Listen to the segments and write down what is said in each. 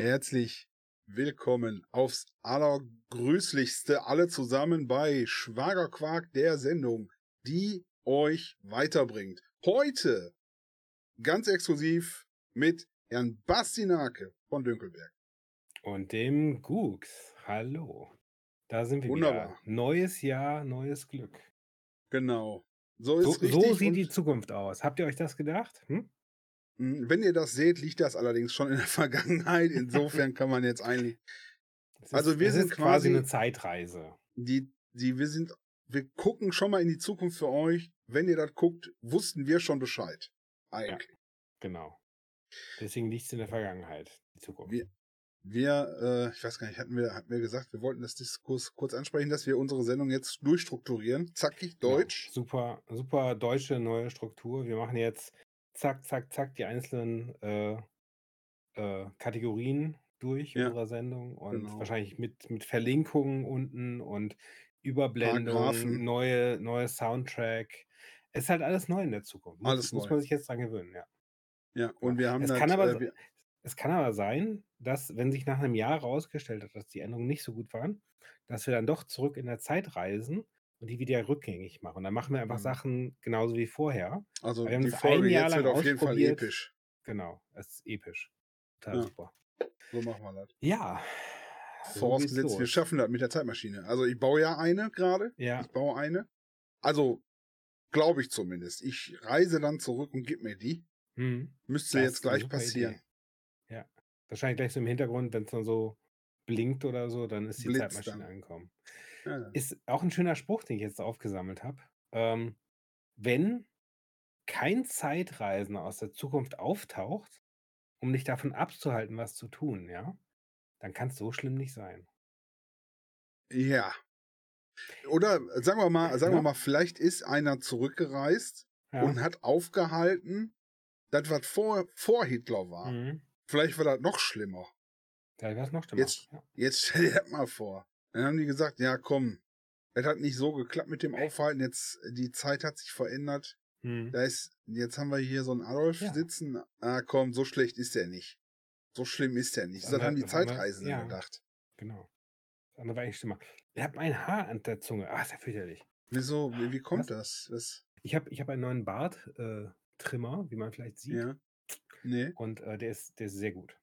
Herzlich willkommen aufs allergrüßlichste alle zusammen bei Schwagerquark der Sendung, die euch weiterbringt. Heute ganz exklusiv mit Herrn Bastinake von Dünkelberg. Und dem Gux. Hallo. Da sind wir Wunderbar. wieder. Neues Jahr, neues Glück. Genau. So ist So, so sieht die Zukunft aus. Habt ihr euch das gedacht? Hm? Mh, wenn ihr das seht, liegt das allerdings schon in der Vergangenheit. Insofern kann man jetzt eigentlich Also ist, wir es sind ist quasi eine quasi Zeitreise. die, die, wir sind, wir gucken schon mal in die Zukunft für euch. Wenn ihr das guckt, wussten wir schon Bescheid. Ja, Eigentlich. genau. Deswegen liegt es in der Vergangenheit, die Zukunft. Wir, wir, äh, ich weiß gar nicht, hatten wir, hatten wir gesagt, wir wollten das Diskurs kurz ansprechen, dass wir unsere Sendung jetzt durchstrukturieren. Zackig, Genau. deutsch. Super, super deutsche neue Struktur. Wir machen jetzt zack, zack, zack die einzelnen äh, äh, Kategorien durch Ja, unserer Sendung und genau. wahrscheinlich mit, mit Verlinkungen unten und Überblendung, Paragraphen, neue, neue Soundtrack. Es ist halt alles neu in der Zukunft. Muss, alles muss neu. man sich jetzt dran gewöhnen, ja. Ja, und wir haben Es das, kann aber, äh, es kann aber sein, dass, wenn sich nach einem Jahr herausgestellt hat, dass die Änderungen nicht so gut waren, dass wir dann doch zurück in der Zeit reisen und die wieder rückgängig machen. Dann machen wir einfach Mhm. Sachen genauso wie vorher. also wir haben die Folge jetzt wird auf jeden Fall episch. Genau, es ist episch. Total Ja, super. so machen wir das. Ja, so Vorausgesetzt, wir los. schaffen das mit der Zeitmaschine. Also ich baue ja eine gerade. Ja, Ich baue eine. Also, glaube ich zumindest. Ich reise dann zurück und gib mir die. hm, Müsste das jetzt gleich passieren. Idee. Ja, wahrscheinlich gleich so im Hintergrund, wenn es dann so blinkt oder so, dann ist die Blitz Zeitmaschine dann. angekommen. Ja, ja. Ist auch ein schöner Spruch, den ich jetzt aufgesammelt habe. Ähm, wenn kein Zeitreisender aus der Zukunft auftaucht, um dich davon abzuhalten, was zu tun, ja, dann kann es so schlimm nicht sein. ja. Oder äh, sagen wir mal, sagen wir Ja, mal, vielleicht ist einer zurückgereist und ja. hat aufgehalten, das, was vor, vor Hitler war. Mhm. Vielleicht war das noch schlimmer. Wäre es noch schlimmer. Jetzt, Ja. jetzt stell dir das mal vor. Dann haben die gesagt, ja komm, es hat nicht so geklappt mit dem Aufhalten, jetzt, die Zeit hat sich verändert. Mhm. Da ist, jetzt haben wir hier so einen Adolf ja. sitzen. Ah komm, so schlecht ist der nicht. So schlimm ist der nicht. Das Das haben die Zeitreisenden ja, gedacht. genau. Das andere war eigentlich schlimmer. Ich habe ein Haar an der Zunge. Ah, ist ja fürchterlich. Wieso, wie, wie kommt Was? das? das? Ich habe ich hab einen neuen Bart-Trimmer, wie man vielleicht sieht. Ja, nee. Und äh, der, ist, der ist sehr gut.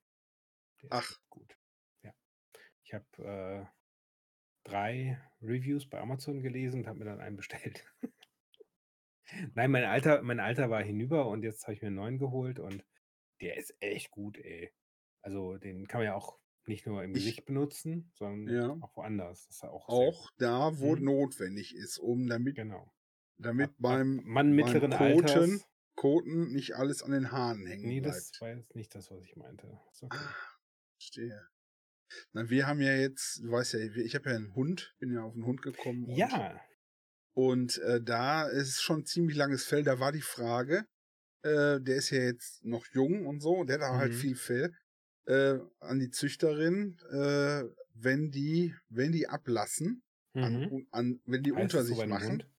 Der ist Ach, echt gut. Ja. Ich habe äh, drei Reviews bei Amazon gelesen und habe mir dann einen bestellt. Nein, mein Alter, mein Alter war hinüber und jetzt habe ich mir einen neuen geholt und der ist echt gut, ey. Also den kann man ja auch nicht nur im ich, Gesicht benutzen, sondern ja, auch woanders. Das ist ja auch auch da, wo Mhm. notwendig ist, um damit, Genau. damit Ab, beim, Mann beim mittleren Koten, Alters. Koten nicht alles an den Haaren hängen Nee, das bleibt. war jetzt nicht das, was ich meinte. Okay. Ah, verstehe. Na, wir haben ja jetzt, du weißt ja, ich habe ja einen Hund, bin ja auf einen Hund gekommen und, Ja. und äh, da ist schon ein ziemlich langes Fell. Da war die Frage, äh, der ist ja jetzt noch jung und so, der hat halt Mhm. viel Fell, äh, an die Züchterin, äh, wenn die, wenn die ablassen, an, Mhm. an, wenn die Heißt unter so sich einem machen. Hund?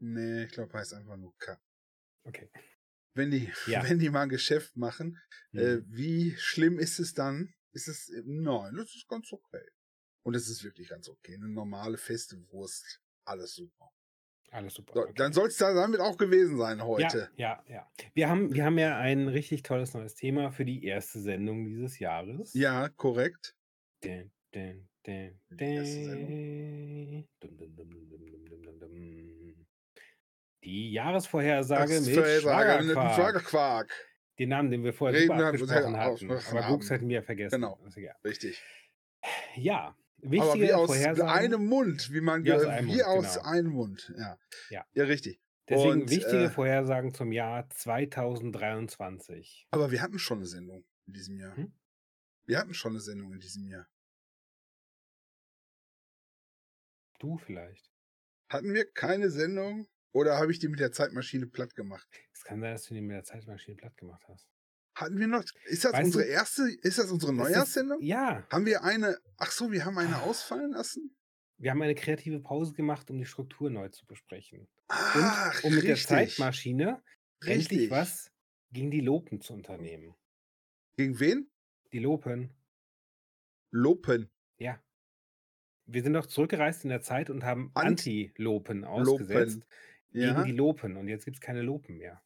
Nee, ich glaube, heißt einfach nur K. Okay. Wenn die, Ja. wenn die mal ein Geschäft machen, äh, Mhm. wie schlimm ist es dann? ist es, nein, das ist ganz okay. Und es ist wirklich ganz okay. Eine normale, feste Wurst. Alles super. Alles super. So, okay. Dann soll es damit auch gewesen sein heute. Ja, ja, ja. Wir haben, wir haben ja ein richtig tolles neues Thema für die erste Sendung dieses Jahres. Ja, korrekt. Dun, dun. Die erste Sendung. Dum, dum, dum, die Jahresvorhersage mit Schlagerquark. mit den Namen, den wir vorher Reden super wir abgesprochen hatten. Aber. Gux hätten wir vergessen. Genau, richtig. Ja, Aber wie wichtige aus einem Mund, wie man Wie aus einem wie Mund, aus genau. einem Mund. Ja, Ja. ja richtig. Deswegen Und wichtige äh, Vorhersagen zum Jahr 2023. aber wir hatten schon eine Sendung in diesem Jahr. Hm? Wir hatten schon eine Sendung in diesem Jahr. Du vielleicht. Hatten wir keine Sendung oder habe ich die mit der Zeitmaschine platt gemacht? Es kann sein, dass du die mit der Zeitmaschine platt gemacht hast. Hatten wir noch? Ist das Weißt unsere du, erste? Ist das unsere Neujahrssendung? ja, Haben wir eine? Ach so, wir haben eine ausfallen lassen. wir haben eine kreative Pause gemacht, um die Struktur neu zu besprechen. Und Ach, um mit der richtig, Zeitmaschine endlich richtig. was gegen die Lopen zu unternehmen. Gegen wen? Die Lopen. Lopen. Ja. Wir sind doch zurückgereist in der Zeit und haben Ant- Anti-Lopen ausgesetzt gegen Ja. die Lopen. Und jetzt gibt es keine Lopen mehr.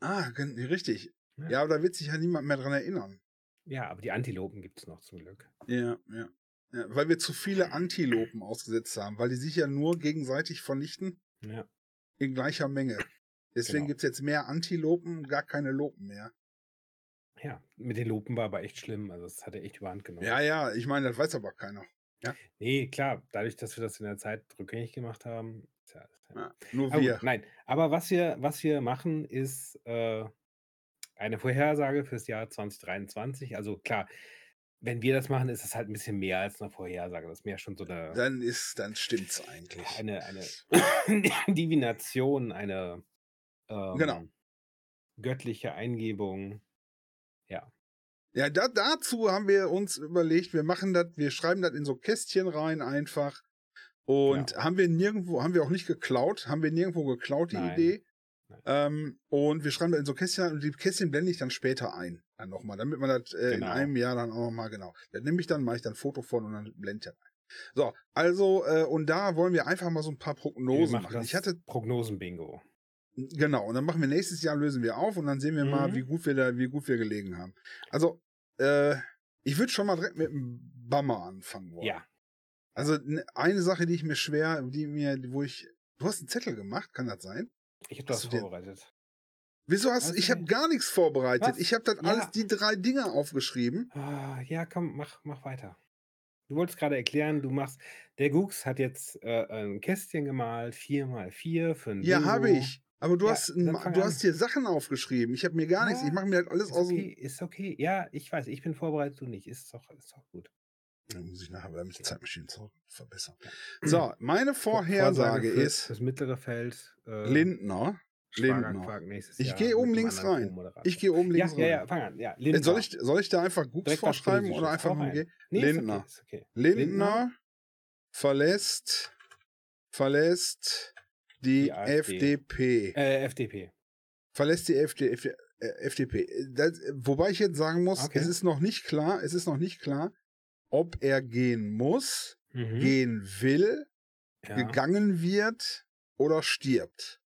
Ah, richtig. Ja. Ja, aber da wird sich ja niemand mehr dran erinnern. Ja, aber die Antilopen gibt es noch zum Glück. Ja, ja. ja. Weil wir zu viele Antilopen ausgesetzt haben, weil die sich ja nur gegenseitig vernichten Ja. in gleicher Menge. Deswegen Genau. gibt's jetzt mehr Antilopen und gar keine Lopen mehr. Ja, mit den Lopen war aber echt schlimm. Also, das hat er echt überhand genommen. Ja, ja, ich meine, das weiß aber keiner. Nee, klar, dadurch, dass wir das in der Zeit rückgängig gemacht haben. Ja, ja nur Aber wir. gut, nein, aber was wir, was wir machen, ist äh, eine Vorhersage fürs Jahr 2023. Also klar, wenn wir das machen, ist es halt ein bisschen mehr als eine Vorhersage. Das ist mehr schon so eine, Dann ist, dann stimmt's eigentlich. eine, eine Divination, eine ähm, Genau. göttliche Eingebung. Ja, Ja, da, dazu haben wir uns überlegt, wir machen das, wir schreiben das in so Kästchen rein einfach. Und haben wir nirgendwo, haben wir auch nicht geklaut, haben wir nirgendwo geklaut, die Nein. Idee. Nein. Ähm, und wir schreiben das in so Kästchen und die Kästchen blende ich dann später ein. Dann nochmal, damit man das äh, in Genau. einem Jahr dann auch nochmal genau. Dann nehme ich dann, mache ich dann ein Foto von und dann blende ich das ein. So, also, äh, und da wollen wir einfach mal so ein paar Prognosen machen machen. das Ich hatte, Prognosen-Bingo. Genau, und dann machen wir nächstes Jahr, lösen wir auf und dann sehen wir mal, Mhm. wie gut wir da, wie gut wir gelegen haben. Also, äh, ich würde schon mal direkt mit dem Bummer anfangen wollen. Ja, Also n- eine Sache, die ich mir schwer, die mir, wo ich, du hast einen Zettel gemacht, kann das sein? ich habe das du vorbereitet. Wieso hast Was ich habe gar nichts vorbereitet. Was? Ich habe das Ja. alles die drei Dinge aufgeschrieben. Ah, ja, komm, mach, mach weiter. Du wolltest gerade erklären, du machst, der Gux hat jetzt äh, ein Kästchen gemalt, 4 mal 4 für ein Ja, habe ich. Aber du Ja, hast dann du an. hast dir Sachen aufgeschrieben. Ich habe mir gar nichts. Ja, Ich mache mir das alles Ist aus okay, ist okay. Ja, ich weiß, ich bin vorbereitet, du nicht. Ist doch, ist doch gut. Dann muss ich nachher bei der Zeitmaschine zurück verbessern. Ja. So, meine Vorhersage für, ist Das mittlere Feld. Äh, Lindner. Lindner. Ich gehe oben mit links rein. Ich gehe oben Ja, links ja, rein. ja, fang an. Ja, Lindner. soll, ich, soll ich da einfach Gux Direkt vorschreiben oder einfach rein. gehen? Nee, Lindner. Ist okay, ist okay. Lindner verlässt, verlässt die, Die. FDP. Äh, FDP. Verlässt die FD, F- äh, FDP. Das, wobei ich jetzt sagen muss, Okay. es ist noch nicht klar, es ist noch nicht klar, ob er gehen muss, Mhm. gehen will, ja. gegangen wird oder stirbt.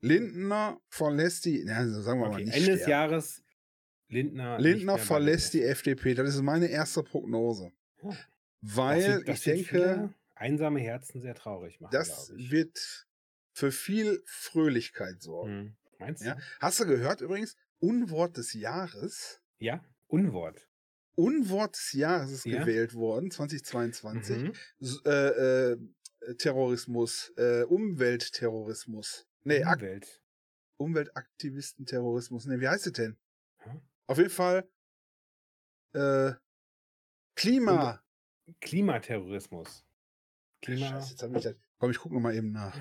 Lindner verlässt die, ja, sagen wir mal Okay. nicht Ende des. Jahres Lindner. Lindner verlässt die FDP. Das ist meine erste Prognose. Ja. Weil das wird, das ich denke, einsame Herzen sehr traurig machen. das wird für viel Fröhlichkeit sorgen. Hm. Meinst du? Ja? Hast du gehört übrigens? Unwort des Jahres. Ja, Unwort. Unwort des Jahres ist Ja. gewählt worden, 2022. Mhm. S- Äh, äh, Terrorismus, äh, Umweltterrorismus. Nee, Umwelt. Umweltaktivistenterrorismus. Nee, wie heißt es denn? Hm? Auf jeden Fall äh, Klima. Klimaterrorismus. Klima. Scheiße, jetzt hab ich das. Komm, ich guck noch mal eben nach.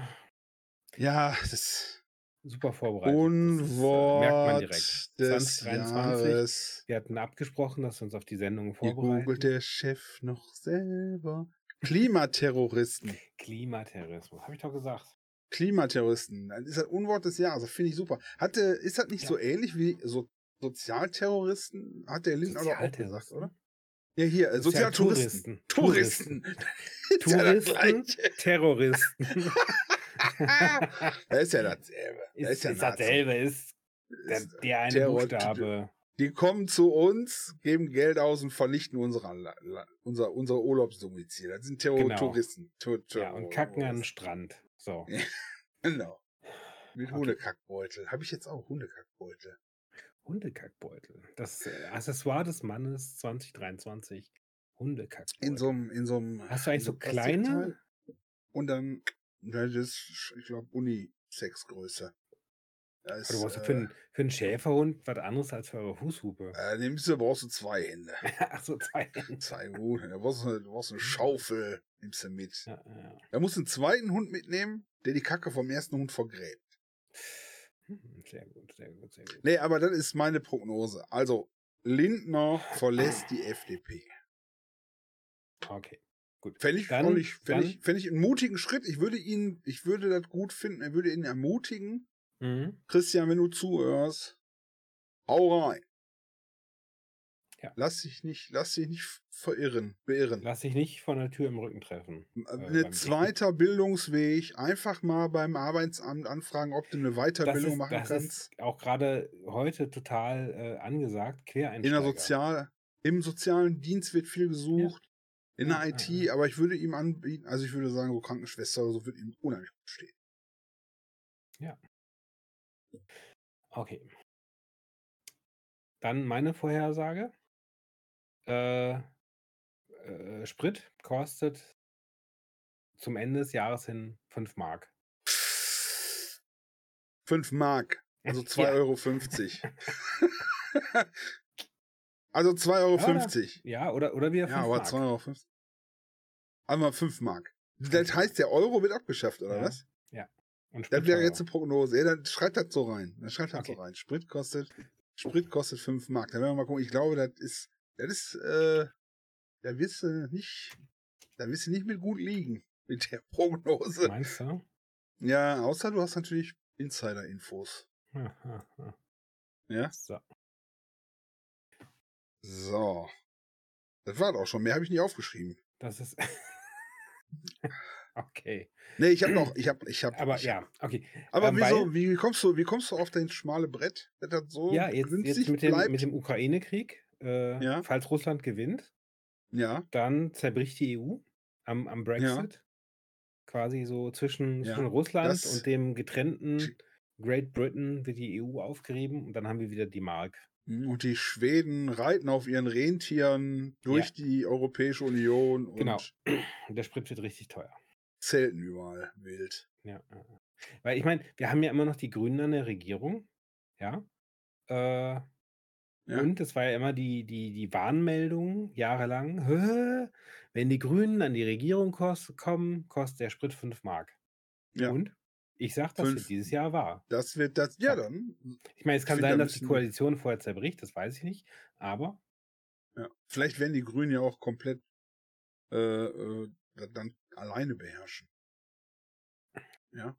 Ja, das Super vorbereitet. Das ist, äh, merkt man Unwort direkt. des 2023. Jahres. Wir hatten abgesprochen, dass wir uns auf die Sendung Hier vorbereiten. googelt der Chef noch selber. Klimaterroristen. Klimaterrorismus. Habe ich doch gesagt. Klimaterroristen. Das ist das Unwort des Jahres. Das finde ich super. Hatte, ist das nicht Ja. so ähnlich wie so Sozialterroristen? Hat der Lindner auch gesagt, oder? Ja, hier, äh, Sozialtouristen. Touristen. Touristen. das Touristen, Gleiche. Terroristen. Das ist ja dasselbe. ist, Das ist, ja Nazi. dasselbe, ist der, Ist der eine Terror- Buchstabe. Die kommen zu uns, geben Geld aus und vernichten unsere, unser, unser Urlaubsdomizil. Das sind Terror Genau. Tur Ja, Terror- und kacken an den Strand. So. Genau. Mit Okay. Hundekackbeutel. Habe ich jetzt auch Hundekackbeutel. Hundekackbeutel. Das äh, Accessoire des Mannes 2023. Hundekackbeutel. In so einem, in so einem. Hast du eigentlich so kleine? Und dann, das ist, ich glaube, Unisex-Größe. Ist, du brauchst äh, für, einen, für einen Schäferhund was anderes als für eure Fußhupe. äh, nimmst du, brauchst du zwei Hände. Ach so, zwei. Zwei Hunde. Da brauchst du, du brauchst eine Schaufel, nimmst du mit. Ja, ja. Da musst du einen zweiten Hund mitnehmen, der die Kacke vom ersten Hund vergräbt. Hm, Sehr gut, sehr gut, sehr gut. Nee, aber das ist meine Prognose. Also, Lindner verlässt die FDP. Okay. Gut. Fände ich, Dann- ich, fänd dann- ich, fänd ich einen mutigen Schritt. Ich würde ihn, ich würde das gut finden. Er würde ihn ermutigen. Mhm. Christian, wenn du zuhörst, hau rein. Ja. Lass dich nicht, lass dich nicht verirren, beirren. Lass dich nicht von der Tür im Rücken treffen. Ein beim Ne zweiter Bildungsweg, einfach mal beim Arbeitsamt anfragen, ob du eine Weiterbildung ist, machen das kannst. ist auch gerade heute total äh, angesagt. In der Quereinsteiger. Sozial, im sozialen Dienst wird viel gesucht, in Ja, der ja, IT, ja. aber ich würde ihm anbieten, also ich würde sagen, so Krankenschwester oder so würde ihm unheimlich gut stehen. Okay. Dann meine Vorhersage. Äh, äh, Sprit kostet zum Ende des Jahres hin 5 Mark. 5 Mark, also 2,50 Ja. Euro. also 2,50 Euro. Ja, oder, oder wieder 5 Ja, aber Mark. 2,50 Euro. Einmal 5 Mark. Das heißt, der Euro wird abgeschafft, oder Ja. was? Und Das wäre jetzt eine Prognose. Ja, dann schreibt das so rein. Dann schreibt das Okay. so rein. Sprit kostet, Sprit kostet 5 Mark. Dann werden wir mal gucken. Ich glaube, das ist, das ist, äh, da wirst du nicht, da wirst du nicht mit gut liegen mit der Prognose. Meinst du? Ja, außer du hast natürlich Insider-Infos. Ja? So. So. Das war auch schon. Mehr habe ich nicht aufgeschrieben. Das ist. okay. Nee, ich habe noch, ich habe, ich habe. Aber ich ja, okay. Aber Ähm, wieso, weil- wie kommst du, wie kommst du auf dein schmale Brett, dass das so ja, jetzt, günstig jetzt mit, dem, mit dem Ukraine-Krieg, äh, Ja. falls Russland gewinnt, ja, dann zerbricht die EU am, am Brexit. Quasi so zwischen, Ja, zwischen Russland das- und dem getrennten Great Britain wird die EU aufgerieben und dann haben wir wieder die Mark. Und die Schweden reiten auf ihren Rentieren durch die Europäische Union und Genau. Und der Sprit wird richtig teuer. zelten überall wild. Ja. ja, ja. Weil ich meine, wir haben ja immer noch die Grünen an der Regierung. Ja. Äh, Ja. Und es war ja immer die, die, die Warnmeldung jahrelang, "Hä, wenn die Grünen an die Regierung kommen, kostet der Sprit 5 Mark. Ja. Und ich sag, das Fünf. dieses Jahr wahr. Das wird das, ja dann, Ich meine, es kann sein, da dass die Koalition vorher zerbricht, das weiß ich nicht. Aber ja. Vielleicht werden die Grünen ja auch komplett äh, äh, dann alleine beherrschen. Ja,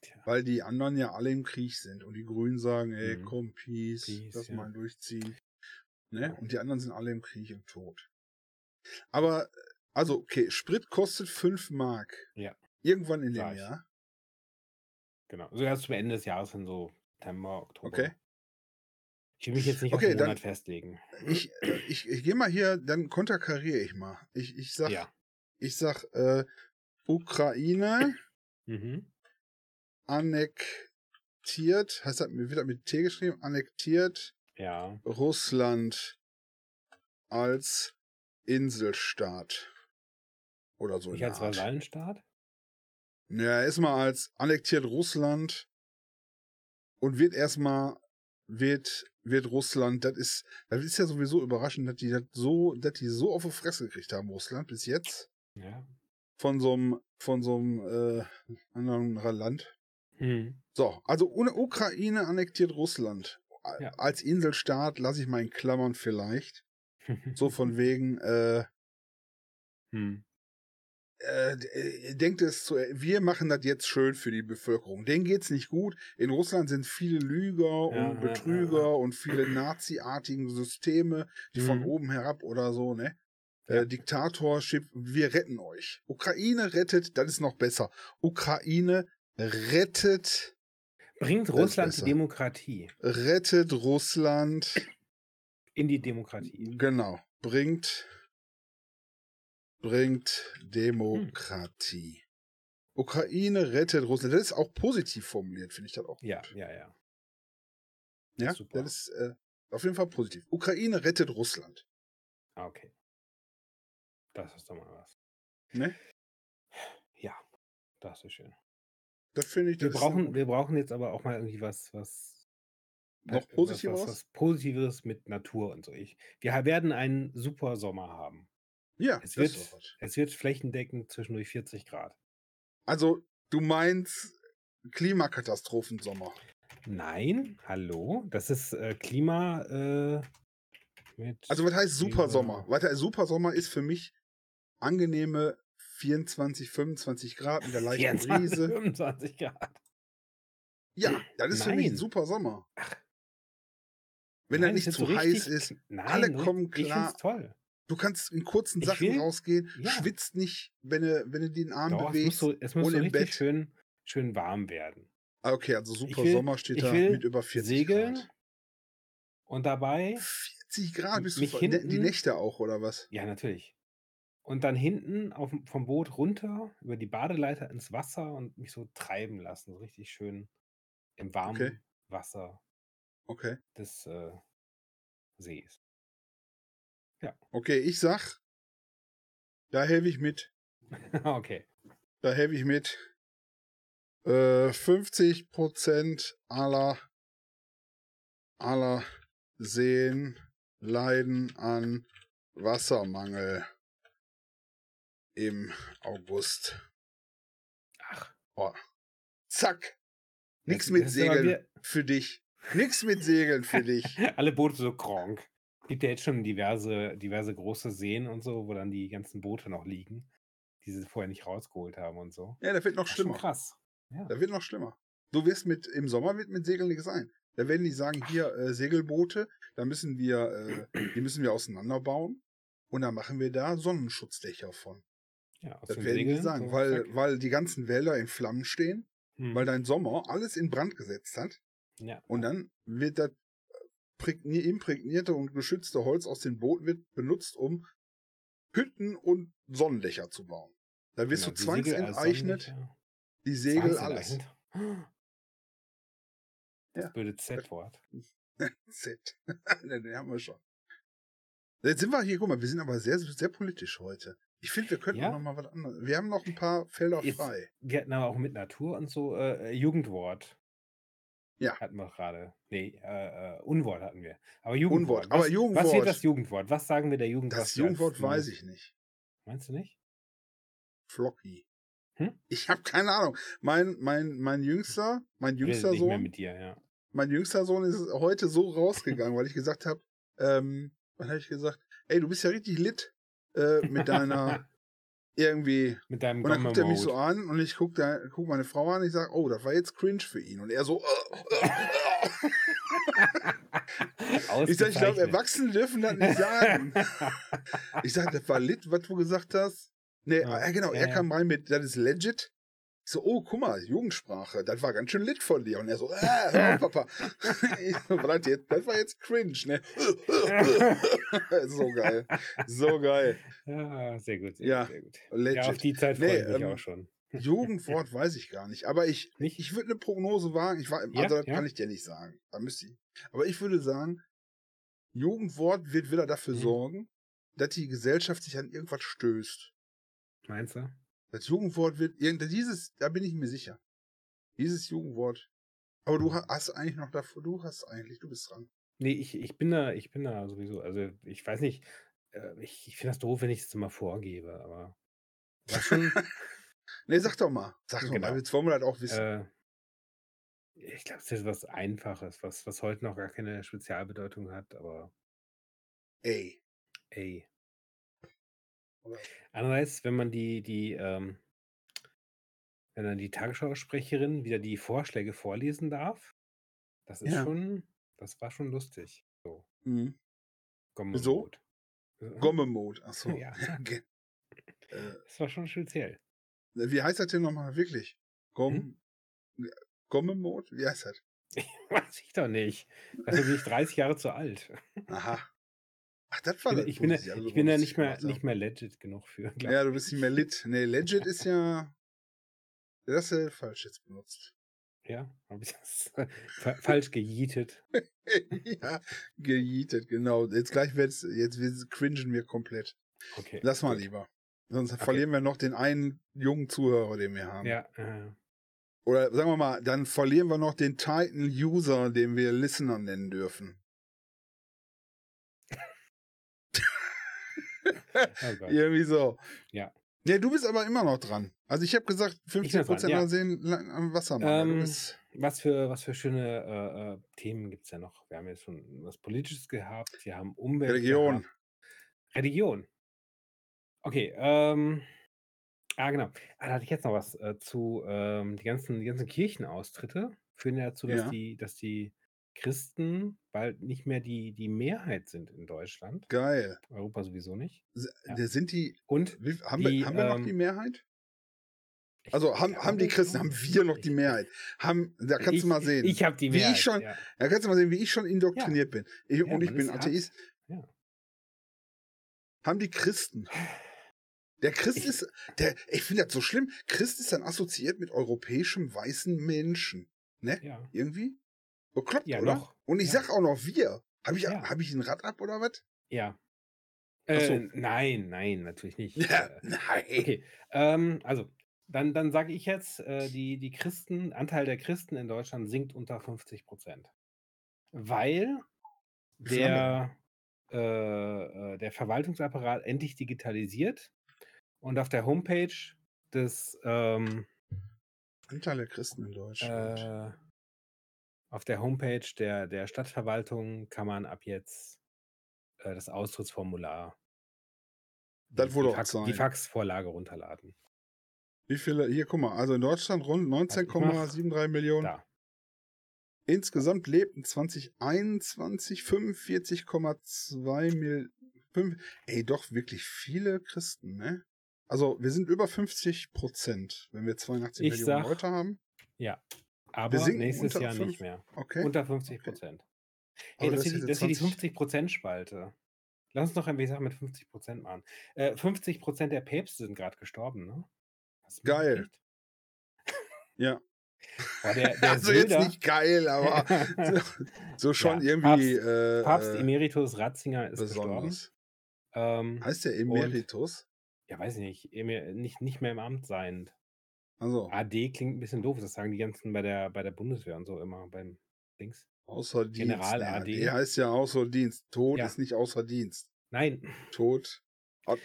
tja, weil die anderen ja alle im Krieg sind und die Grünen sagen, ey, Mhm. komm, Peace, Peace, das ja. mal durchziehen. Ne? Und die anderen sind alle im Krieg und tot. Aber, also, okay, Sprit kostet 5 Mark. Ja. Irgendwann in Sag dem. Jahr. Genau. So erst zum Ende des Jahres hin so September, Oktober. Okay. Ich will mich jetzt nicht Okay, auf den Monat festlegen. Ich, äh, ich, ich gehe mal hier, dann konterkariere ich mal. Ich, ich sag, Ja. ich sag, äh, Ukraine Mhm. annektiert, heißt das, wird das mit T geschrieben, annektiert Ja. Russland als Inselstaat. Oder so. Nicht als. Vasallenstaat? Ja, erstmal als annektiert Russland und wird erstmal, wird, wird Russland, das ist, das ist ja sowieso überraschend, dass die das so, dass die so auf die Fresse gekriegt haben, Russland, bis jetzt, Ja. von so einem, von so einem, äh, anderen Land. Hm. So, also ohne Ukraine annektiert Russland. Ja. Als Inselstaat lasse ich mal in Klammern vielleicht. So von wegen, äh, hm. Äh, äh, denkt es zu, wir machen das jetzt schön für die Bevölkerung. Denen geht's nicht gut. In Russland sind viele Lüger Ja, und ja, Betrüger ja. und viele Nazi-artigen Systeme, die von Mhm. oben herab oder so, ne? Ja. Äh, Diktatorship, wir retten euch. Ukraine rettet, das ist noch besser. Ukraine rettet, Bringt Russland die. Demokratie rettet Russland, in die Demokratie. genau, bringt, bringt Demokratie. Ukraine rettet Russland. Das ist auch positiv formuliert, finde ich das auch. Ja, gut. ja, ja. Ja, super. das ist äh, auf jeden Fall positiv. Ukraine rettet Russland. Ah, okay. Das ist doch mal was. Ne? Ja, das ist schön. Das finde ich. Wir das ist brauchen, wir brauchen jetzt aber auch mal irgendwie was, was noch was, positiveres. was, was Positives mit Natur und so. Ich, wir werden einen super Sommer haben. Ja, Es wird, es wird flächendeckend zwischendurch 40 Grad. Also du meinst Klimakatastrophensommer. Nein, hallo, das ist äh, Klima äh, mit. Also was heißt Supersommer? Was heißt Supersommer ist für mich angenehme 24, 25 Grad mit der leichten 24, Brise. 25 Grad. Ja, das ist für mich ein Nein. super Sommer. Wenn er Nein, es nicht zu so heiß ist. Alle nein, ri kommen ich finde klar. es toll. Du kannst in kurzen Ich Sachen will rausgehen, ja. schwitzt nicht, wenn du, wenn du den Arm Doch, es muss bewegst so es muss und so im richtig Bett. schön schön warm werden. Ah, okay, also super will Sommer steht da mit über 40 segeln Grad. und dabei 40 Grad bist du ne, die hinten Nächte auch, oder was? ja, natürlich. Und dann hinten aufm vom Boot runter über die Badeleiter ins Wasser und mich so treiben lassen, so richtig schön im Okay. warmen Wasser Okay. des, äh, Sees. Ja. Okay, ich sag, da helfe ich mit. Okay. Da helfe ich mit. Äh, 50% aller, aller Seen leiden an Wassermangel im August. Ach, Oh. Zack. Nix das mit das Segeln für dich. Nix mit Segeln für dich. alle Boote so kronk. Gibt ja jetzt schon diverse diverse große Seen und so, wo dann die ganzen Boote noch liegen, die sie vorher nicht rausgeholt haben und so. Ja, da wird noch Das schlimmer. krass. Ja. Da wird noch schlimmer. Du wirst mit, im Sommer wird mit Segeln nichts sein. Da werden die sagen, hier, äh, Segelboote, da müssen wir, äh, die müssen wir auseinanderbauen. Und dann machen wir da Sonnenschutzdächer von. Ja, aus Das den werden die Segeln, sagen, so weil, zack. weil die ganzen Wälder in Flammen stehen, weil Mhm. dein Sommer alles in Brand gesetzt hat. Ja, Und dann wird das imprägnierte und geschützte Holz aus den Booten wird benutzt, um Hütten und Sonnendächer zu bauen. Da wirst Genau, du zwangsenteignet, die Segel, alles. Das Ja. blöde Z-Wort. Z. den den haben wir schon. Jetzt sind wir hier, guck mal, wir sind aber sehr, sehr politisch heute. Ich finde, wir könnten Ja? noch mal was anderes. Wir haben noch ein paar Felder Jetzt frei. wir hatten aber auch mit Natur und so, äh, Jugendwort Ja, hatten wir grade. Ne, äh, äh, Unwort hatten wir. Aber Jugendwort. Unwort. Aber Was was wird Jugendwort, das Jugendwort? Was sagen wir der Jugend, das was Jugendwort weiß ich nicht. meinst du nicht? Flocky. Hm? Ich habe keine Ahnung. Mein, mein, mein jüngster, mein jüngster nicht mehr Sohn, mit dir, ja. mein jüngster Sohn ist heute so rausgegangen, weil ich gesagt habe, ähm, was habe ich gesagt? Ey, du bist ja richtig lit äh, mit deiner irgendwie. Mit deinem Und dann guckt er mich so an und ich guck, da, guck meine Frau an und ich sage, oh, das war jetzt cringe für ihn. Und er so, ich sage, ich glaube. Erwachsene dürfen das nicht sagen. ich sage, das war lit, was du gesagt hast. Nee, ja, genau, ja, er ja. kam rein mit, das ist legit. Ich so, oh, guck mal, Jugendsprache, das war ganz schön lit von dir. Und er so, ah, hör auf, Papa. Das war jetzt cringe, ne? so geil. So geil. Ja, sehr gut, sehr Ja, gut, sehr gut. Ja, auf die Zeit freue Nee, ich mich ähm, auch schon. Jugendwort weiß ich gar nicht. Aber ich, Nicht? ich würde eine Prognose wagen. Ich war, Ja, also das ja. kann ich dir nicht sagen. Da müsste ich. Aber ich würde sagen, Jugendwort wird wieder dafür Mhm. sorgen, dass die Gesellschaft sich an irgendwas stößt. Meinst du? Das Jugendwort wird irgend dieses, da bin ich mir sicher. Dieses Jugendwort. Aber du ha- hast eigentlich noch davor, du hast eigentlich, du bist dran. Ne, ich ich bin da ich bin da sowieso also, ich weiß nicht, äh, ich ich finde das doof, wenn ich es immer vorgebe, aber was schon Nee, sag doch mal. Sag doch mal, Genau. jetzt wollen wir das auch wissen. äh, ich glaube, es ist was Einfaches, was was heute noch gar keine Spezialbedeutung hat, aber Ey. ey. Andererseits, wenn man die die, ähm wenn dann die Tagesschausprecherin wieder die Vorschläge vorlesen darf, das ist Ja. schon das war schon lustig, so. Mhm. Gomme So? Äh, Gomme-Mode. Ach so. Ja. Ge- äh, Das war schon speziell. wie heißt das denn nochmal wirklich? Gomm, Hm? Gomme-Mode? Wie heißt das? Weiß ich doch nicht. Dafür bin ich 30 Jahre zu alt. Aha. Ach, das Ich war bin, das, ich bin, die da, sich alle so ich bin da nicht mehr, nicht mehr legit genug für, Ja, du bist nicht mehr lit. Nee, legit ist ja. Das ist ja falsch jetzt benutzt. Ja, habe ich das fa falsch gejietet. ja, gejietet, genau. Jetzt gleich wird's, jetzt wird's, cringen wir komplett. Okay. Lass mal gut. lieber. Sonst Okay. verlieren wir noch den einen jungen Zuhörer, den wir haben. Ja, äh, Oder sagen wir mal, dann verlieren wir noch den Titan-User, den wir Listener nennen dürfen. oh. Irgendwie so. Ja. Nee, du bist aber immer noch dran. Also ich habe gesagt, Ich bin 50% dran, ja. sehen am. Du Ähm, was für, was für schöne äh, äh, Themen gibt es ja noch? Wir haben jetzt schon was Politisches gehabt, wir haben Umwelt Religion. gehabt. Religion. Okay, ähm, ah genau. Ah, da hatte ich jetzt noch was äh, zu, ähm, die ganzen, die ganzen Kirchenaustritte führen ja dazu, dass Ja. die, dass die Christen bald nicht mehr die, die Mehrheit sind in Deutschland. Geil. Europa sowieso nicht. S- Ja. Sind die, Und wie, haben, die, wir, haben wir noch ähm, die Mehrheit? Also haben, haben die Christen, haben wir noch die Mehrheit? Haben, da kannst ich, du mal sehen. Ich habe die Wie ich Mehrheit. schon- ja. Da kannst du mal sehen, wie ich schon indoktriniert bin. Ich, Ja, und ich bin ist Atheist. Ja. Haben die Christen. Der Christ Ich- ist, der, ich finde das so schlimm. Christ ist dann assoziiert mit europäischem weißen Menschen. Ne? Ja. Irgendwie? Bekloppt, Ja, oder? noch. Und ich Ja. sag auch noch wir. Habe ich, Ja. hab ich ein Rad ab oder was? Ja. Ach so. Äh, nein, nein, natürlich nicht. Ja, Äh, nein. Okay, ähm, also dann, dann sage ich jetzt, äh, die, die Christen, Anteil der Christen in Deutschland sinkt unter 50 Prozent. Weil der, äh, äh, der Verwaltungsapparat endlich digitalisiert und auf der Homepage des ähm, Anteil der Christen in Deutschland. Auf der Homepage der, der Stadtverwaltung kann man ab jetzt äh, das Austrittsformular, Das die, wurde die, auch Fax, die Faxvorlage runterladen. Wie viele, hier, guck mal, also in Deutschland rund Warte, ich mach 19,73 Millionen. da. Insgesamt lebten 2021 45,2 Millionen. Ey, doch wirklich viele Christen, ne? Also wir sind über 50 Prozent, wenn wir 82 Ich Millionen sag- Leute haben. Ja, aber nächstes Jahr fünf- nicht mehr. Okay. Unter 50 Okay. Prozent. Aber Ey, das, das ist die, das ist die jetzt 50 Prozent Spalte. Lass uns doch ein Sachen mit 50 Prozent machen. Äh, 50 Prozent der Päpste sind gerade gestorben, ne? Geil. Ja. Der, der also jetzt Söder, nicht geil, aber so, so schon Ja, irgendwie Papst- äh, Papst äh, Emeritus Ratzinger ist gestorben. besonders. Ähm, Heißt der Emeritus? ja, weiß ich nicht, nicht, nicht mehr im Amt seiend. Also, AD klingt ein bisschen doof, das sagen die ganzen bei der, bei der Bundeswehr und so immer beim Dings. außer Dienst. General Ja, AD. Der heißt ja außer Dienst. Tod Ja. ist nicht außer Dienst. Nein, Tod.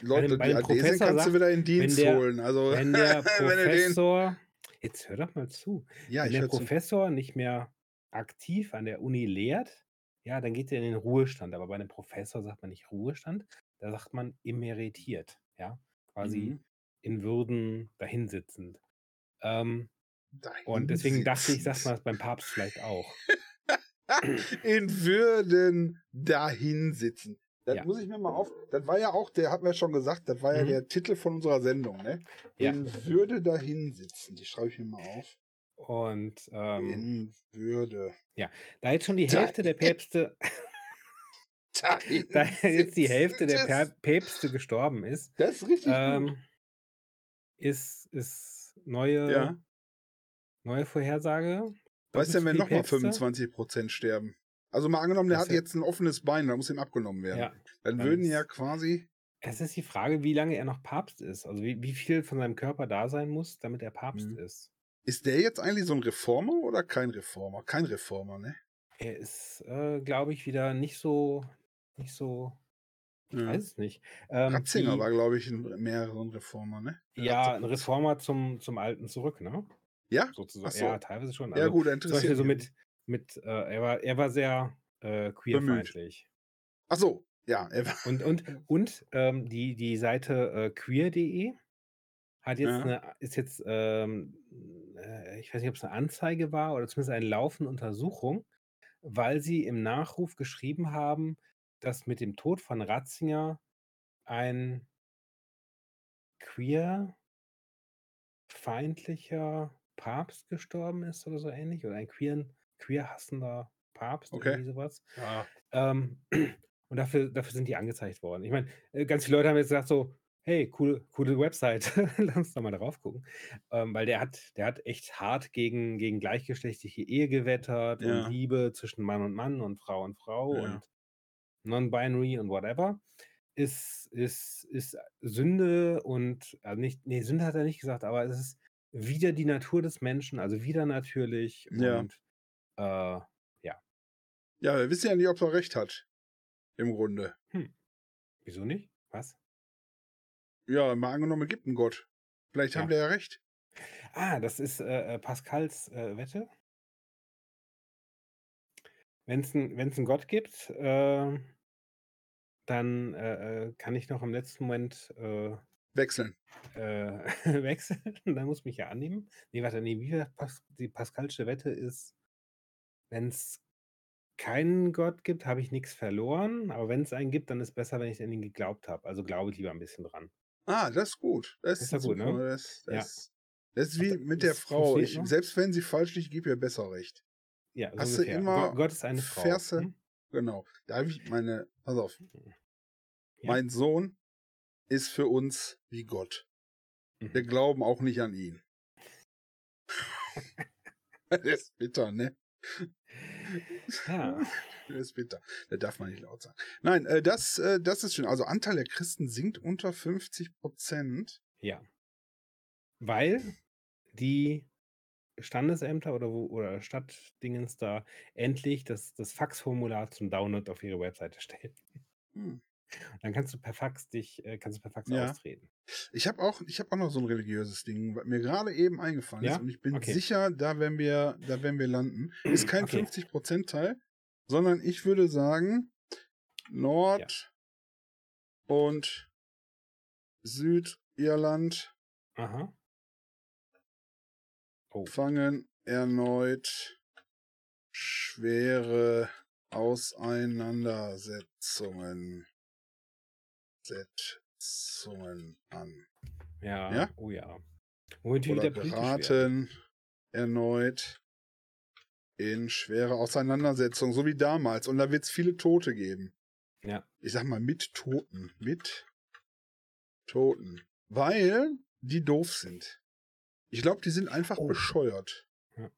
Leute, bei die dem AD sind, Professor kannst du sagt, wieder in Dienst der- holen. Also, wenn der wenn du den, Professor, jetzt hör doch mal zu, ja, wenn der höre zu. Professor nicht mehr aktiv an der Uni lehrt, ja, dann geht er in den Ruhestand. Aber bei einem Professor sagt man nicht Ruhestand, da sagt man emeritiert, ja, quasi Mhm. in Würden dahinsitzend. Ähm, und deswegen dachte ich, man es beim Papst vielleicht auch. in Würden dahin sitzen. Das Ja. muss ich mir mal auf. Das war ja auch, der hat mir schon gesagt, das war ja Mhm. der Titel von unserer Sendung, ne? Ja. In Würde dahin sitzen. Die schreibe ich mir mal auf. Und ähm, in Würde. da jetzt schon die Da- Hälfte der Päpste, Dahin da jetzt die Hälfte der Päpste gestorben ist, Das ist richtig ähm, ist, ist neue, Ja. neue Vorhersage. Was Doppelt denn, wenn nochmal Päpste? 25% sterben? Also mal angenommen, der Das hat jetzt ein offenes Bein, da muss ihm abgenommen werden. Ja, Dann würden ist- ja quasi. es ist die Frage, wie lange er noch Papst ist. Also wie, wie viel von seinem Körper da sein muss, damit er Papst Mhm. ist. Ist der jetzt eigentlich so ein Reformer oder kein Reformer? Kein Reformer, ne? Er ist, äh, glaube ich, wieder nicht so, nicht so, ich Ja. weiß es nicht. Ähm, Ratzinger die, war, glaube ich, ein, mehr so ein Reformer, ne? Der ja, ein Reformer zum, zum Alten zurück, ne? Ja? Sozusagen. So. Ja, teilweise schon. Ja, Also gut, zum interessiert Beispiel so mit, mit äh, er war, er war sehr äh, queerfeindlich. Ach so, ja. Er war, Und, und, und ähm, die, die Seite äh, queer.de hat jetzt Ja. eine, ist jetzt, ähm, äh, ich weiß nicht, ob es eine Anzeige war oder zumindest eine laufende Untersuchung, weil sie im Nachruf geschrieben haben, dass mit dem Tod von Ratzinger ein queer feindlicher Papst gestorben ist oder so ähnlich oder ein queer, queer hassender Papst Okay. irgendwie sowas. ja. Ähm, und dafür, dafür sind die angezeigt worden. Ich meine, äh, ganz viele Leute haben jetzt gesagt so, hey, coole, coole Website, lass uns da mal drauf gucken. Ähm, weil der hat, der hat echt hart gegen, gegen gleichgeschlechtliche Ehe gewettert Ja. und Liebe zwischen Mann und Mann und Frau und Frau Ja. und non-binary und whatever. Ist, ist, ist Sünde und, also nicht, nee, Sünde hat er nicht gesagt, aber es ist wieder die Natur des Menschen, also wieder natürlich Ja. und äh, ja, wir wissen ja nicht, ob er recht hat. Im Grunde. wieso nicht? Was? Ja, mal angenommen, es gibt einen Gott. Vielleicht Ja. haben wir ja recht. Ah, das ist äh, äh, Pascals äh, Wette. Wenn es einen Gott gibt, äh, dann äh, äh, kann ich noch im letzten Moment äh, Wechseln. äh, wechseln. dann muss mich ja annehmen. Nee, warte, nee, wie Pas die Pascalsche Wette ist, wenn es keinen Gott gibt, habe ich nichts verloren, aber wenn es einen gibt, dann ist es besser, wenn ich an ihn geglaubt habe. Also glaube ich lieber ein bisschen dran. Ah, das ist gut. Das Ist ist ja gut, ne? Das, Ja. das, das ist wie mit der das Frau. Ich, selbst wenn sie falsch liegt, gib ihr besser recht. Ja, so Hast du ungefähr. Immer Gott ist eine Frau. Verse, Hm? genau. Da habe ich meine, pass auf, Ja. mein Sohn ist für uns wie Gott. Wir Mhm. glauben auch nicht an ihn. Der ist bitter, ne? Ja. Der ist bitter. Da darf man nicht laut sagen. Nein, äh, das, äh, das ist schön. Also Anteil der Christen sinkt unter 50 Prozent. Ja. Weil die Standesämter oder, wo, oder Stadtdingens da endlich das, das Faxformular zum Download auf ihre Webseite stellen. Hm. Dann kannst du per Fax dich, äh, kannst du per Fax Ja. austreten. Ich habe auch, ich habe auch noch so ein religiöses Ding, was mir gerade eben eingefallen Ja? ist und ich bin Okay. sicher, da werden wir, da werden wir landen. Ist kein Okay. 50 Prozent Teil, sondern ich würde sagen Nord und Südirland Aha. Oh. fangen erneut schwere Auseinandersetzungen Setzungen an. Ja. Ja? Oh ja. Womit wir Oder geraten erneut in schwere Auseinandersetzungen, so wie damals. Und da wird es viele Tote geben. Ja. Ich sag mal mit Toten. Mit Toten. Weil die doof sind. Ich glaube, die sind einfach Oh. bescheuert. Ja.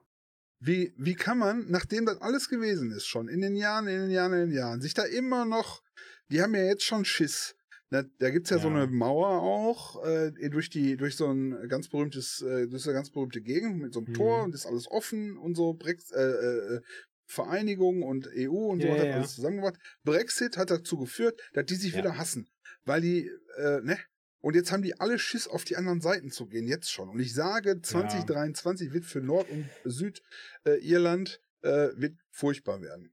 Wie, wie kann man, nachdem das alles gewesen ist, schon in den Jahren, in den Jahren, in den Jahren, sich da immer noch, die haben ja jetzt schon Schiss. Da, da gibt's ja, so Ja. eine Mauer auch, äh, durch die, durch so ein ganz berühmtes, äh, durch so eine ganz berühmte Gegend mit so einem Mhm. Tor und ist alles offen und so, Brex, äh, äh, Vereinigung und EU und so Ja, hat ja. alles zusammengebracht. Brexit hat dazu geführt, dass die sich Ja. wieder hassen. Weil die, äh, ne? Und jetzt haben die alle Schiss, auf die anderen Seiten zu gehen, jetzt schon. Und ich sage, 2023 wird für Nord- und Südirland äh, wird furchtbar werden.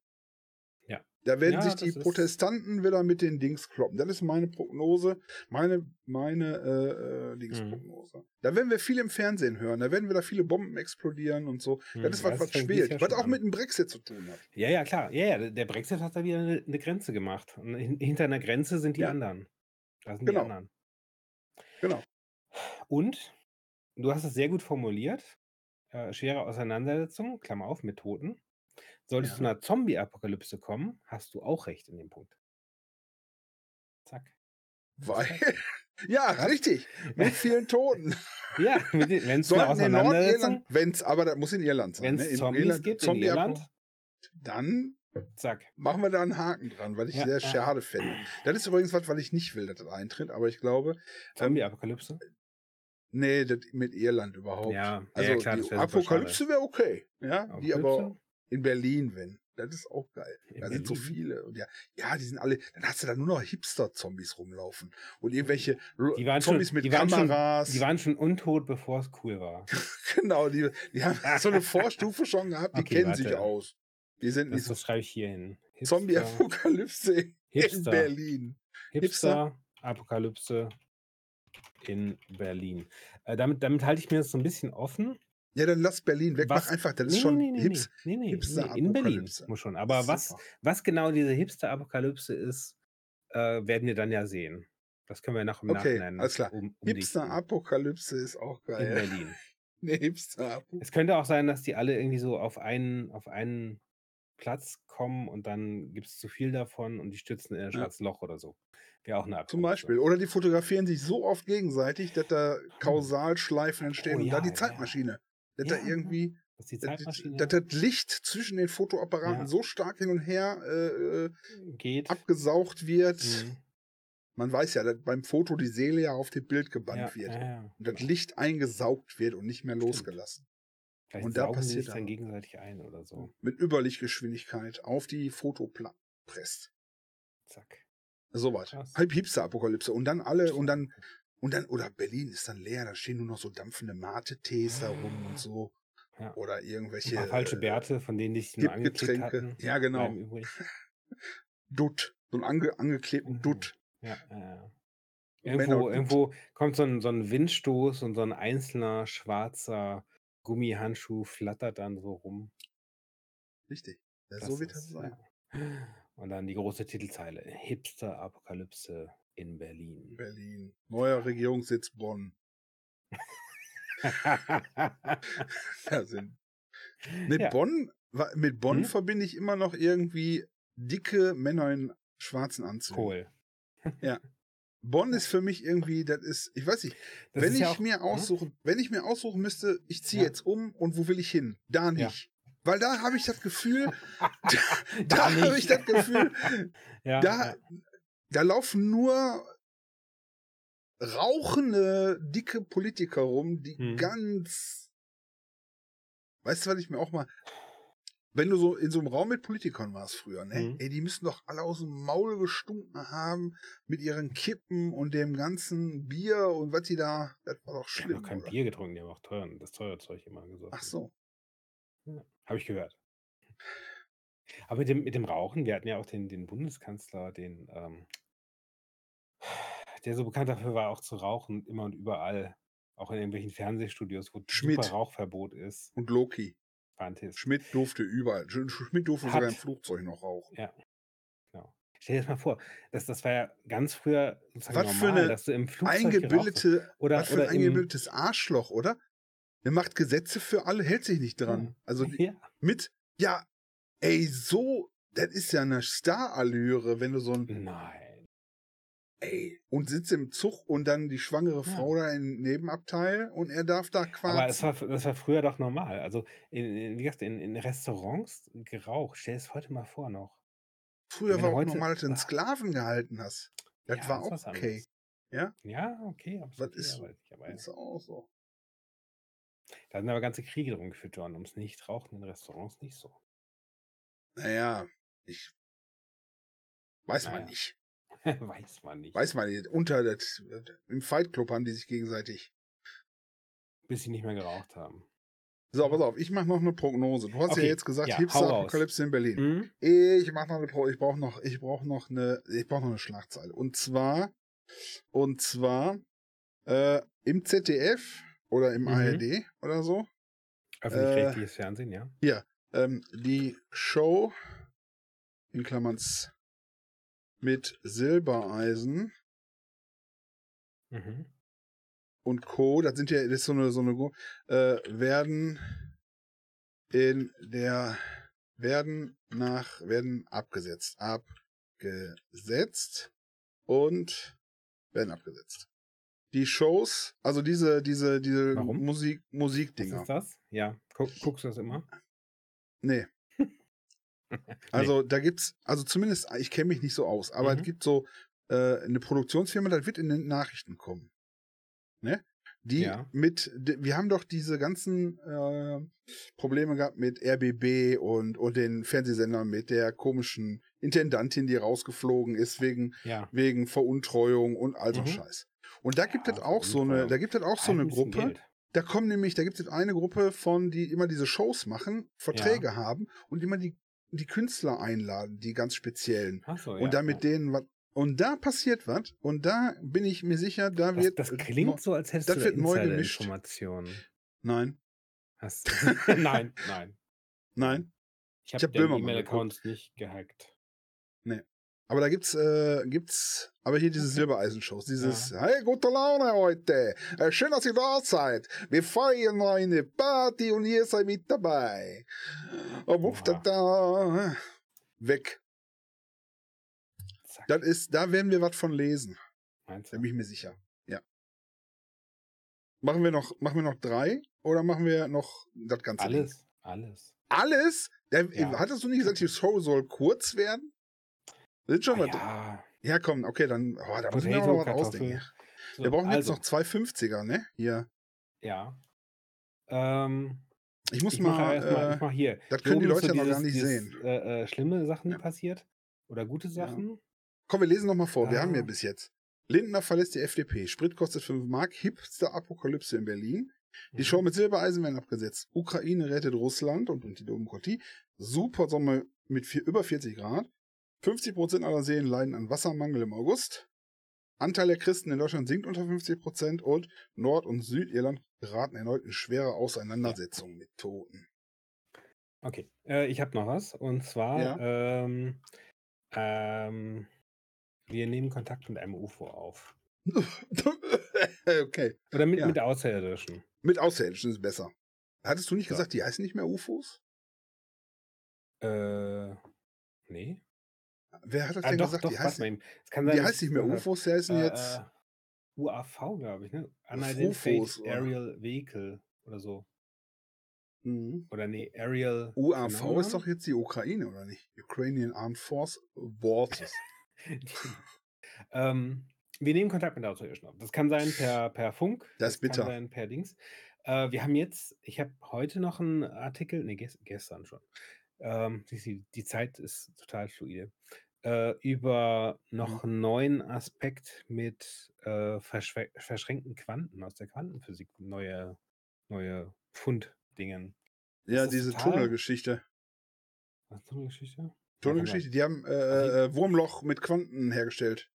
Ja. Da werden Ja, sich die Protestanten wieder mit den Dings kloppen. Das ist meine Prognose, meine, meine äh, äh. Dingsprognose. Da werden wir viel im Fernsehen hören, da werden wieder viele Bomben explodieren und so. Hm, Das ist was, was spielt, Jahr was auch an. mit dem Brexit zu tun hat. Ja, ja, klar. Ja, ja, der Brexit hat da wieder eine, eine Grenze gemacht. Und hin- hinter einer Grenze sind die Ja. anderen. Da sind Genau. die anderen. Genau. Und du hast es sehr gut formuliert. Äh, schwere Auseinandersetzung, Klammer auf, mit Toten. Solltest Ja. du einer Zombie-Apokalypse kommen, hast du auch recht in dem Punkt. Zack. Weil, ja, richtig, mit vielen Toten. Ja, wenn es in Auseinandersetzung, wenn's, aber das muss in Irland sein. wenn ne? es In Zombies Irland- gibt in Zombie- Irland, Dann zack. machen wir da einen Haken dran, weil ich Ja, sehr ja. schade fände. Das ist übrigens was, weil ich nicht will, dass das eintritt, aber ich glaube, Zombie-Apokalypse. nee, das mit Irland überhaupt. Ja, Also ja, klar, die Apokalypse wäre okay, ja, die aber in Berlin, wenn. Das ist auch geil. Da sind so viele. Und ja, ja, die sind alle, dann hast du da nur noch Hipster-Zombies rumlaufen. Und irgendwelche Die waren schon- Zombies mit die waren schon- Kameras. Die waren schon untot, bevor es cool war. genau, die, die haben so eine Vorstufe schon gehabt, die Okay, kennen warte. sich aus. Die sind Das, das schreibe ich hier hin. Zombie-Apokalypse in. Berlin. Hipster, Apokalypse in Berlin. Äh, damit, damit halte ich mir das so ein bisschen offen. Ja, dann lass Berlin weg. Was- Mach einfach, das ist Nee, schon nee, nee, Hips. nee, nee, Hipster nee, in Berlin muss schon. Aber was, Super. was genau diese Hipster-Apokalypse ist, äh, werden wir dann ja sehen. Das können wir nach im Okay, Nachhinein alles klar. um, umdichten. Hipster-Apokalypse ist auch in geil. Berlin. Nee, Hipster-Apokalypse. Es könnte auch sein, dass die alle irgendwie so auf einen, auf einen Platz kommen und dann gibt es zu viel davon und die stürzen in ein Ja. schwarzes Loch oder so. Wäre auch eine Apokalypse. Zum Beispiel. Oder die fotografieren sich so oft gegenseitig, dass da Kausalschleifen entstehen Oh und ja, da die ja. Zeitmaschine. Dass Ja, da irgendwie, Das ist die dass, Zeitmaschine dass das Licht zwischen den Fotoapparaten Ja. so stark hin und her äh, äh, geht. abgesaugt wird. Mhm. Man weiß ja, dass beim Foto die Seele ja auf dem Bild gebannt Ja, wird. ja, ja. Und das Licht eingesaugt wird und nicht mehr losgelassen. Vielleicht und da passiert sich dann gegenseitig ein oder so. Mit Überlichtgeschwindigkeit auf die Fotoplatte presst. Zack. Krass. Halb Hipster-Apokalypse. Und dann alle, und dann, und dann, oder Berlin ist dann leer, da stehen nur noch so dampfende Mate-Tees da rum und so. Ja. Oder irgendwelche. falsche äh, Bärte, von denen sich nur angeklebt hatten. Ja, genau. Dutt. So einen ange angeklebten Mhm. Dutt. Ja, ja, Irgendwo, irgendwo kommt so ein, so ein Windstoß und so ein einzelner schwarzer Gummihandschuh flattert dann so rum. Richtig. Ja, so wird das sein. ja. Und dann die große Titelzeile: Hipster-Apokalypse in Berlin. Berlin. Neuer Regierungssitz Bonn. Ja, sind. Mit Ja. Bonn, mit Bonn Mhm. verbinde ich immer noch irgendwie dicke Männer in schwarzen Anzügen. Kohl. Bonn ist für mich irgendwie, das ist, ich weiß nicht, Das wenn ich ja auch, mir ne? aussuchen, wenn ich mir aussuchen müsste, ich ziehe Ja. jetzt um und wo will ich hin? Da Ja. nicht. Weil da habe ich das Gefühl, da, Da habe ich das Gefühl, Ja, da, ja. da laufen nur rauchende, dicke Politiker rum, die Mhm. ganz, weißt du, was ich mir auch mal, wenn du so in so einem Raum mit Politikern warst früher, ne? Mhm. Ey, die müssen doch alle aus dem Maul gestunken haben mit ihren Kippen und dem ganzen Bier und was die da, das war doch Die haben doch schlimm. kein oder? Bier getrunken, die haben auch teuren, das teure Zeug immer gesoffen. Ach so. Ja, Habe ich gehört. Aber mit dem, mit dem Rauchen, wir hatten ja auch den, den Bundeskanzler, den, ähm, der so bekannt dafür war, auch zu rauchen, immer und überall. Auch in irgendwelchen Fernsehstudios, wo super Schmidt Rauchverbot ist. und Loki. Fantastisch. Schmidt durfte überall. Sch- Schmidt durfte Hat- sogar im Flugzeug noch rauchen. Ja, genau. Stell dir das mal vor, das, das war ja ganz früher Was für normal, eine dass du im Flugzeug. Eingebildete, Oder, was für oder ein eingebildetes Arschloch, oder? Der macht Gesetze für alle, hält sich nicht dran. Ja. Also die, ja, mit, ja, ey, so, das ist ja eine Starallüre, wenn du so ein, nein. Ey, und sitzt im Zug und dann die schwangere Ja. Frau da im Nebenabteil und er darf da Aber es quarzen. war, das war früher doch normal. Also, in, in, wie gesagt, in, in Restaurants geraucht. Stell es heute mal vor noch. Früher war auch heute- normal, dass du einen Ah. Sklaven gehalten hast. Das Ja, war ist auch was okay. Ja? Ja, okay, absolut. ist- aber, aber Das ist auch so. da sind aber ganze Kriege drum geführt worden, ums Nichtrauchen in Restaurants nicht so. Naja, ich weiß man Naja. nicht. Weiß man nicht. Weiß man nicht. Unter das, im Fight Club haben die sich gegenseitig. Bis sie nicht mehr geraucht haben. So, pass auf, ich mache noch eine Prognose. Du hast ja Okay, jetzt gesagt, ja, hau Hipster raus. Apokalypse in Berlin. Mhm. Ich mach noch eine Pro, ich brauche noch, ich brauche noch eine, ich brauche noch eine Schlagzeile. Und zwar, und zwar äh, im ZDF oder im Mhm. ARD oder so, Öffentlich-rechtliches Fernsehen, ja. ähm, die Show in Klammern mit Silbereisen Mhm. und Co. Das sind ja, das ist so eine, so eine, äh, werden in der, werden nach, werden abgesetzt, abgesetzt und werden abgesetzt. Die Shows, also diese, diese, diese Warum? Musik, Was Musikdinger. ist das? Ja. Guck, guckst du das immer? Nee. Also da gibt's, also zumindest, ich kenne mich nicht so aus, aber Mhm. es gibt so äh, eine Produktionsfirma, das wird in den Nachrichten kommen. Ne? Die Ja. mit, die, wir haben doch diese ganzen äh, Probleme gehabt mit RBB und, und den Fernsehsendern mit der komischen Intendantin, die rausgeflogen ist wegen, Ja. wegen Veruntreuung und all so Mhm. Scheiß. Und da gibt Ja, es auch so eine, da gibt es auch so eine Gruppe, Geld. da kommen nämlich, da gibt es eine Gruppe von, die immer diese Shows machen, Verträge haben und immer die, die Künstler einladen, die ganz speziellen. Ach so, und ja, da mit ja. denen was. Und da passiert was. Und da bin ich mir sicher, da wird. das klingt so, als hättest das du wird neu gemischt. Insider-Informationen. Nein, Hast nein, nein. nein. Ich habe hab Böhmermann E-Mail-Accounts nicht gehackt. Aber da gibt's, äh, gibt's, aber hier diese Okay. Silbereisen-Shows, dieses, hey, gute Laune heute, äh, schön, dass ihr da seid, wir feiern eine Party und ihr seid mit dabei. Und wuff, da, da, weg. Zack. Das ist, da werden wir was von lesen, Meinst da du? bin ich mir sicher. Ja. Machen wir noch, machen wir noch drei oder machen wir noch das ganze Ding? Alles, alles. Alles? Der, Ja. Hattest du nicht gesagt, die Show soll kurz werden? Das ist schon Ah, was. ja, Ja, komm, okay, dann, oh, da müssen wir noch was ausdenken. So, Wir brauchen jetzt also, noch zwei 50er, ne? Hier. Ja. Ähm, Ich muss ich mal, äh, ich mach hier. das Hier können die Leute so ja noch gar nicht dieses, sehen. Äh, äh, schlimme Sachen, die Ja. passiert. Oder gute Sachen. komm, wir lesen noch mal vor. Wir haben ja Ah. bis jetzt. Lindner verlässt die FDP. Sprit kostet 5 Mark. Hipster Apokalypse in Berlin. Die Mhm. Show mit Silbereisen werden abgesetzt. Ukraine rettet Russland und, und die Demokratie. Super Sommer mit vier, über 40 Grad. 50% aller Seen leiden an Wassermangel im August. Anteil der Christen in Deutschland sinkt unter 50% und Nord- und Südirland geraten erneut in schwere Auseinandersetzungen mit Toten. Okay, äh, ich habe noch was. Und zwar, Ja. ähm, ähm, wir nehmen Kontakt mit einem UFO auf. okay. Oder mit, Ja. mit Außerirdischen. Mit Außerirdischen ist besser. Hattest du nicht So. gesagt, die heißen nicht mehr UFOs? Äh, nee. Wer hat das Ah, denn doch, gesagt? doch, die heißen, mal. Es kann sein, die ich nicht mehr. UFOs, die heißen Äh, jetzt äh, UAV, glaube ich, ne? Unidentified. Oder? Aerial Vehicle oder so. Mhm. Oder nee, Aerial UAV ist Phenomenon? doch jetzt die Ukraine, oder nicht? Ukrainian Armed Force Forces. ähm, wir nehmen Kontakt mit Außerirdischen auf. Das kann sein per, per Funk, Das ist kann bitter. sein per Dings. Äh, wir haben jetzt, ich habe heute noch einen Artikel, nee, ges gestern schon. Ähm, die, die, die Zeit ist total fluide. Äh, über Mhm. noch einen neuen Aspekt mit äh, verschwe- verschränkten Quanten aus der Quantenphysik. Neue, neue Funddingen. Ja, diese Tunnelgeschichte. Was ist das für eine Geschichte? Ja, kann Tunnelgeschichte, die haben äh, äh, Wurmloch mit Quanten hergestellt.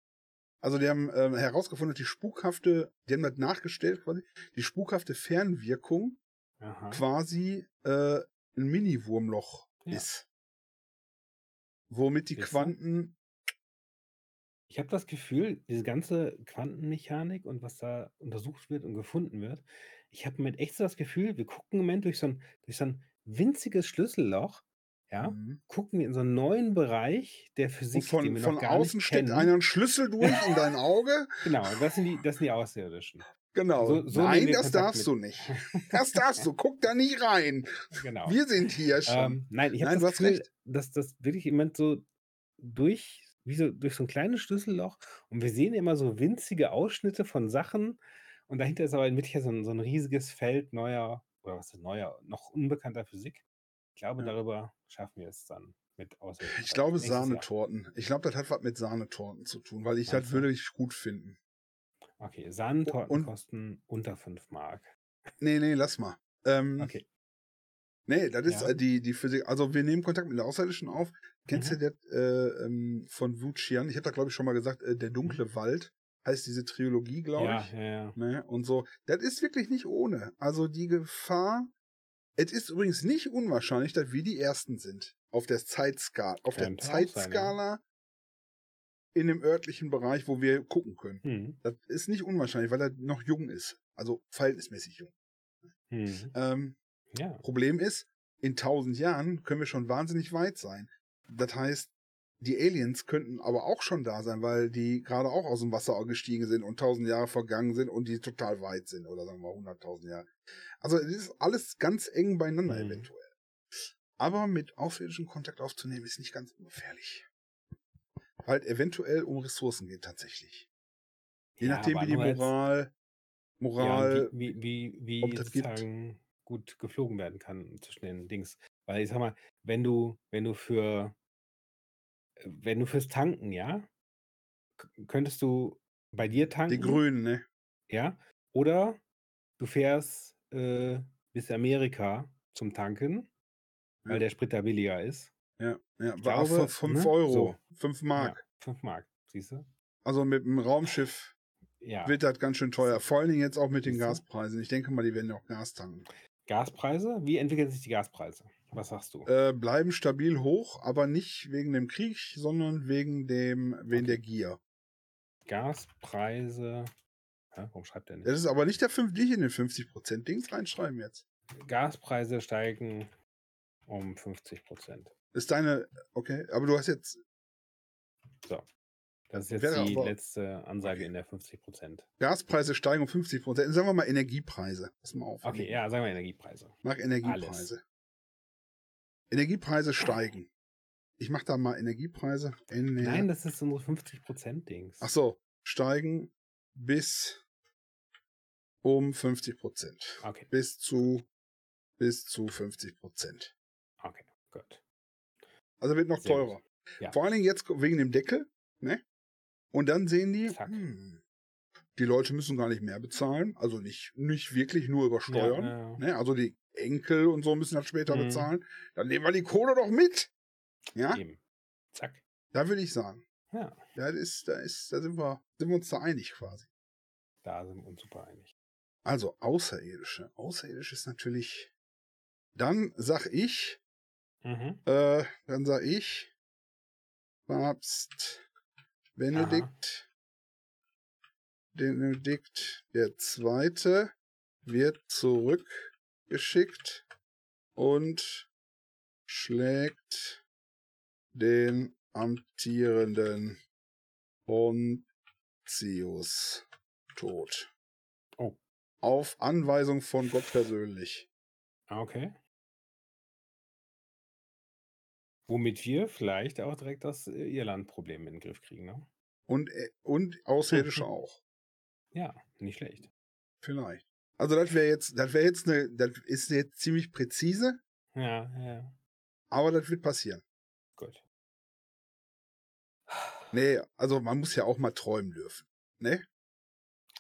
Also die haben ähm, herausgefunden, dass die spukhafte, die haben das nachgestellt quasi, die spukhafte Fernwirkung. Aha. quasi äh, ein Mini-Wurmloch Ja. ist. Womit die Siehste? Quanten, Ich habe das Gefühl, diese ganze Quantenmechanik und was da untersucht wird und gefunden wird, ich habe mit echt so das Gefühl, wir gucken im Moment durch so ein, durch so ein winziges Schlüsselloch, ja, Mhm. gucken wir in so einen neuen Bereich der und Physik, den von, wir von noch gar außen nicht steckt kennen. einer einen Schlüssel durch in dein Auge. Genau, das sind die, das sind die Außerirdischen. Genau. So- so Nein, das darfst mit- du nicht. Das darfst du. Guck da nicht rein. Genau. Wir sind hier schon. Ähm, nein, ich habe das Gefühl, recht. dass das wirklich im Moment so durch, wie so durch so ein kleines Schlüsselloch und wir sehen immer so winzige Ausschnitte von Sachen und dahinter ist aber in Wirklichkeit so ein, so ein riesiges Feld neuer, oder was ist neuer, noch unbekannter Physik. Ich glaube, Ja. darüber schaffen wir es dann mit Außerirdischen. Ich glaube nächstes Jahr. Sahnetorten. Ich glaube, das hat was mit Sahnetorten zu tun, weil ich Meinst das würde ich gut finden. Okay, Sahnentorten Und- kosten unter 5 Mark. Nee, nee, lass mal. Ähm, Okay. Nee, das ist Ja. äh, die, die Physik. Also wir nehmen Kontakt mit der Außerirdischen auf. Kennst Mhm. du das äh, ähm, von Wu Qian? Ich habe da glaube ich schon mal gesagt, äh, der dunkle Wald heißt diese Trilogie, glaube Mhm. Ja, ich. ja, ja. Ne? Und so. Das ist wirklich nicht ohne. Also die Gefahr. Es ist übrigens nicht unwahrscheinlich, dass wir die Ersten sind. Auf der Zeitskala. Auf der sein, ja. Zeitskala in dem örtlichen Bereich, wo wir gucken können. Hm. Das ist nicht unwahrscheinlich, weil er noch jung ist. Also verhältnismäßig jung. Hm. Ähm, Ja. Problem ist, in tausend Jahren können wir schon wahnsinnig weit sein. Das heißt, die Aliens könnten aber auch schon da sein, weil die gerade auch aus dem Wasser gestiegen sind und tausend Jahre vergangen sind und die total weit sind oder sagen wir hunderttausend Jahre. Also es ist alles ganz eng beieinander Mhm. eventuell. Aber mit außerirdischen Kontakt aufzunehmen ist nicht ganz ungefährlich. Weil eventuell um Ressourcen geht tatsächlich. Je Ja, nachdem, wie die Moral, Ja, Moral, und wie, wie, wie, wie das gibt. sozusagen gut geflogen werden kann zwischen den Dings. Weil ich sag mal, wenn du, wenn du für, wenn du fürs Tanken, ja, könntest du bei dir die tanken, Grünen, ne? ja, oder du fährst äh, bis Amerika zum Tanken, weil Ja. der Sprit da billiger ist. Ja, ja. Ich War glaube, für 5 ne? Euro, So. 5 Mark. Ja, 5 Mark, siehst du? Also mit dem Raumschiff Ja. wird das ganz schön teuer. Vor allen Dingen jetzt auch mit den? Gaspreisen. Ich denke mal, die werden ja auch Gas tanken. Gaspreise? Wie entwickeln sich die Gaspreise? Was sagst du? Äh, bleiben stabil hoch, aber nicht wegen dem Krieg, sondern wegen dem, wegen Okay. der Gier. Gaspreise. Hä, warum schreibt der nicht? Das ist aber nicht der 5, nicht in den 50% Dings reinschreiben jetzt. Gaspreise steigen um 50 Prozent. Ist deine, okay, aber du hast jetzt Das ist jetzt Wäre die letzte Ansage Okay. in der 50 Prozent. Gaspreise steigen um 50%. Sagen wir mal Energiepreise. Pass mal auf. Okay, ja, sagen wir Energiepreise. Mach Energiepreise. Energiepreise steigen. Ich mach da mal Energiepreise. Ener Nein, das ist unsere 50 Prozent Dings. Ach so, steigen bis um 50 Prozent. Okay, Bis zu, bis zu 50 Prozent. okay, gut. Also wird noch Sehr teurer. Ja. Vor allen Dingen jetzt wegen dem Deckel, ne? Und dann sehen die, hm, die Leute müssen gar nicht mehr bezahlen. Also nicht, nicht wirklich nur über Steuern. Ja, ja. Ne? Also die Enkel und so müssen das später Mhm. bezahlen. Dann nehmen wir die Kohle doch mit. Ja, Eben. Zack. da würde ich sagen. Ja, das ist, da ist, da sind wir, sind wir uns da einig quasi. da sind wir uns super einig. Also Außerirdische. Außerirdisch ist natürlich. Dann sag ich, Mhm. Äh, dann sag ich, Papst Benedikt, Benedikt der Zweite wird zurückgeschickt und schlägt den amtierenden Pontius tot. Oh. Auf Anweisung von Gott persönlich. Okay. Womit wir vielleicht auch direkt das äh, Irland-Problem in den Griff kriegen, ne? Und, äh, und Außerirdische auch. Ja, nicht schlecht. Vielleicht. Also das wäre jetzt, das wäre jetzt eine, das ist jetzt ziemlich präzise, Ja, ja, aber das wird passieren. gut. Nee, also man muss ja auch mal träumen dürfen. Ne?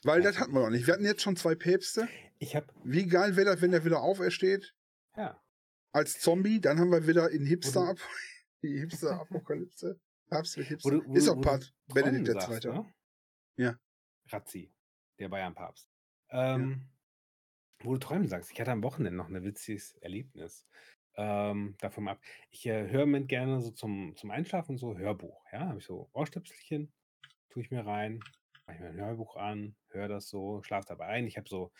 Weil das hatten wir noch nicht. Wir hatten jetzt schon zwei Päpste. Ich habe, Wie geil wäre das, wenn der wieder aufersteht ja, als Zombie? Dann haben wir wieder in Hipster ab die Hipster-Apokalypse. Papst mit wo Hipster. wo ist auch Part Benedikt der Zweite. ne? Ja. Razzi, der Bayern-Papst. Ähm, Wo du träumen sagst, ich hatte am Wochenende noch ein witziges Erlebnis. Ähm, davon ab. Ich äh, höre mir gerne so zum, zum Einschlafen so Hörbuch. Ja, habe ich so Ohrstöpselchen, tue ich mir rein, mache ich mir ein Hörbuch an, höre das so, schlafe dabei ein. Ich habe so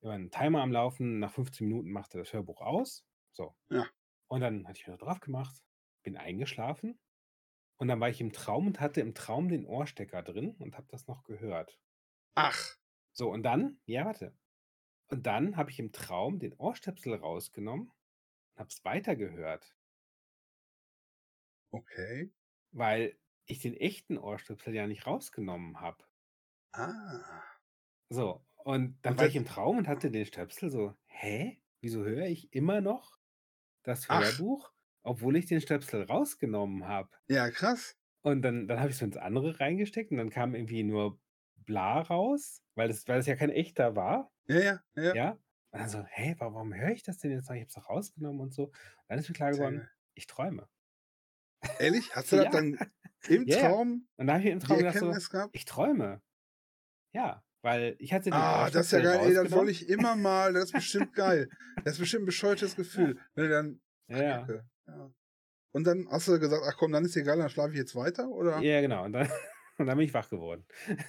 immer einen Timer am Laufen. Nach 15 Minuten machte das Hörbuch aus. So. Ja. Und dann hatte ich mir drauf gemacht, bin eingeschlafen. Und dann war ich im Traum und hatte im Traum den Ohrstecker drin und habe das noch gehört. Ach, So, und dann, ja, warte. Und dann habe ich im Traum den Ohrstöpsel rausgenommen und habe es weitergehört, okay. weil ich den echten Ohrstöpsel ja nicht rausgenommen habe. Ah. So, und dann Und war ich im Traum und hatte den Stöpsel so, hä? Wieso höre ich immer noch das. Hörbuch, obwohl ich den Stöpsel rausgenommen habe? Ja, krass. Und dann, dann habe ich es ins andere reingesteckt und dann kam irgendwie nur bla raus, weil das, weil das ja kein echter war. Ja, ja, ja. Ja. Und dann so, wa- warum höre ich das denn jetzt noch? Ich habe es doch rausgenommen und so. Dann ist mir klar geworden, ich träume. Ehrlich? Hast du das Ja. dann im ja. Traum Und da habe ich im Traum gedacht so, gehabt? ich träume. Ja, weil ich hatte den Ah, das ist ja geil. Ey, rausgenommen. wollte ich immer mal. Das ist bestimmt geil. Das ist bestimmt ein bescheuertes Gefühl. Wenn du dann. Ja, ja. Ja. Und dann hast du gesagt, ach komm, dann ist egal, dann schlafe ich jetzt weiter, oder? ja, genau. Und dann, und dann bin ich wach geworden.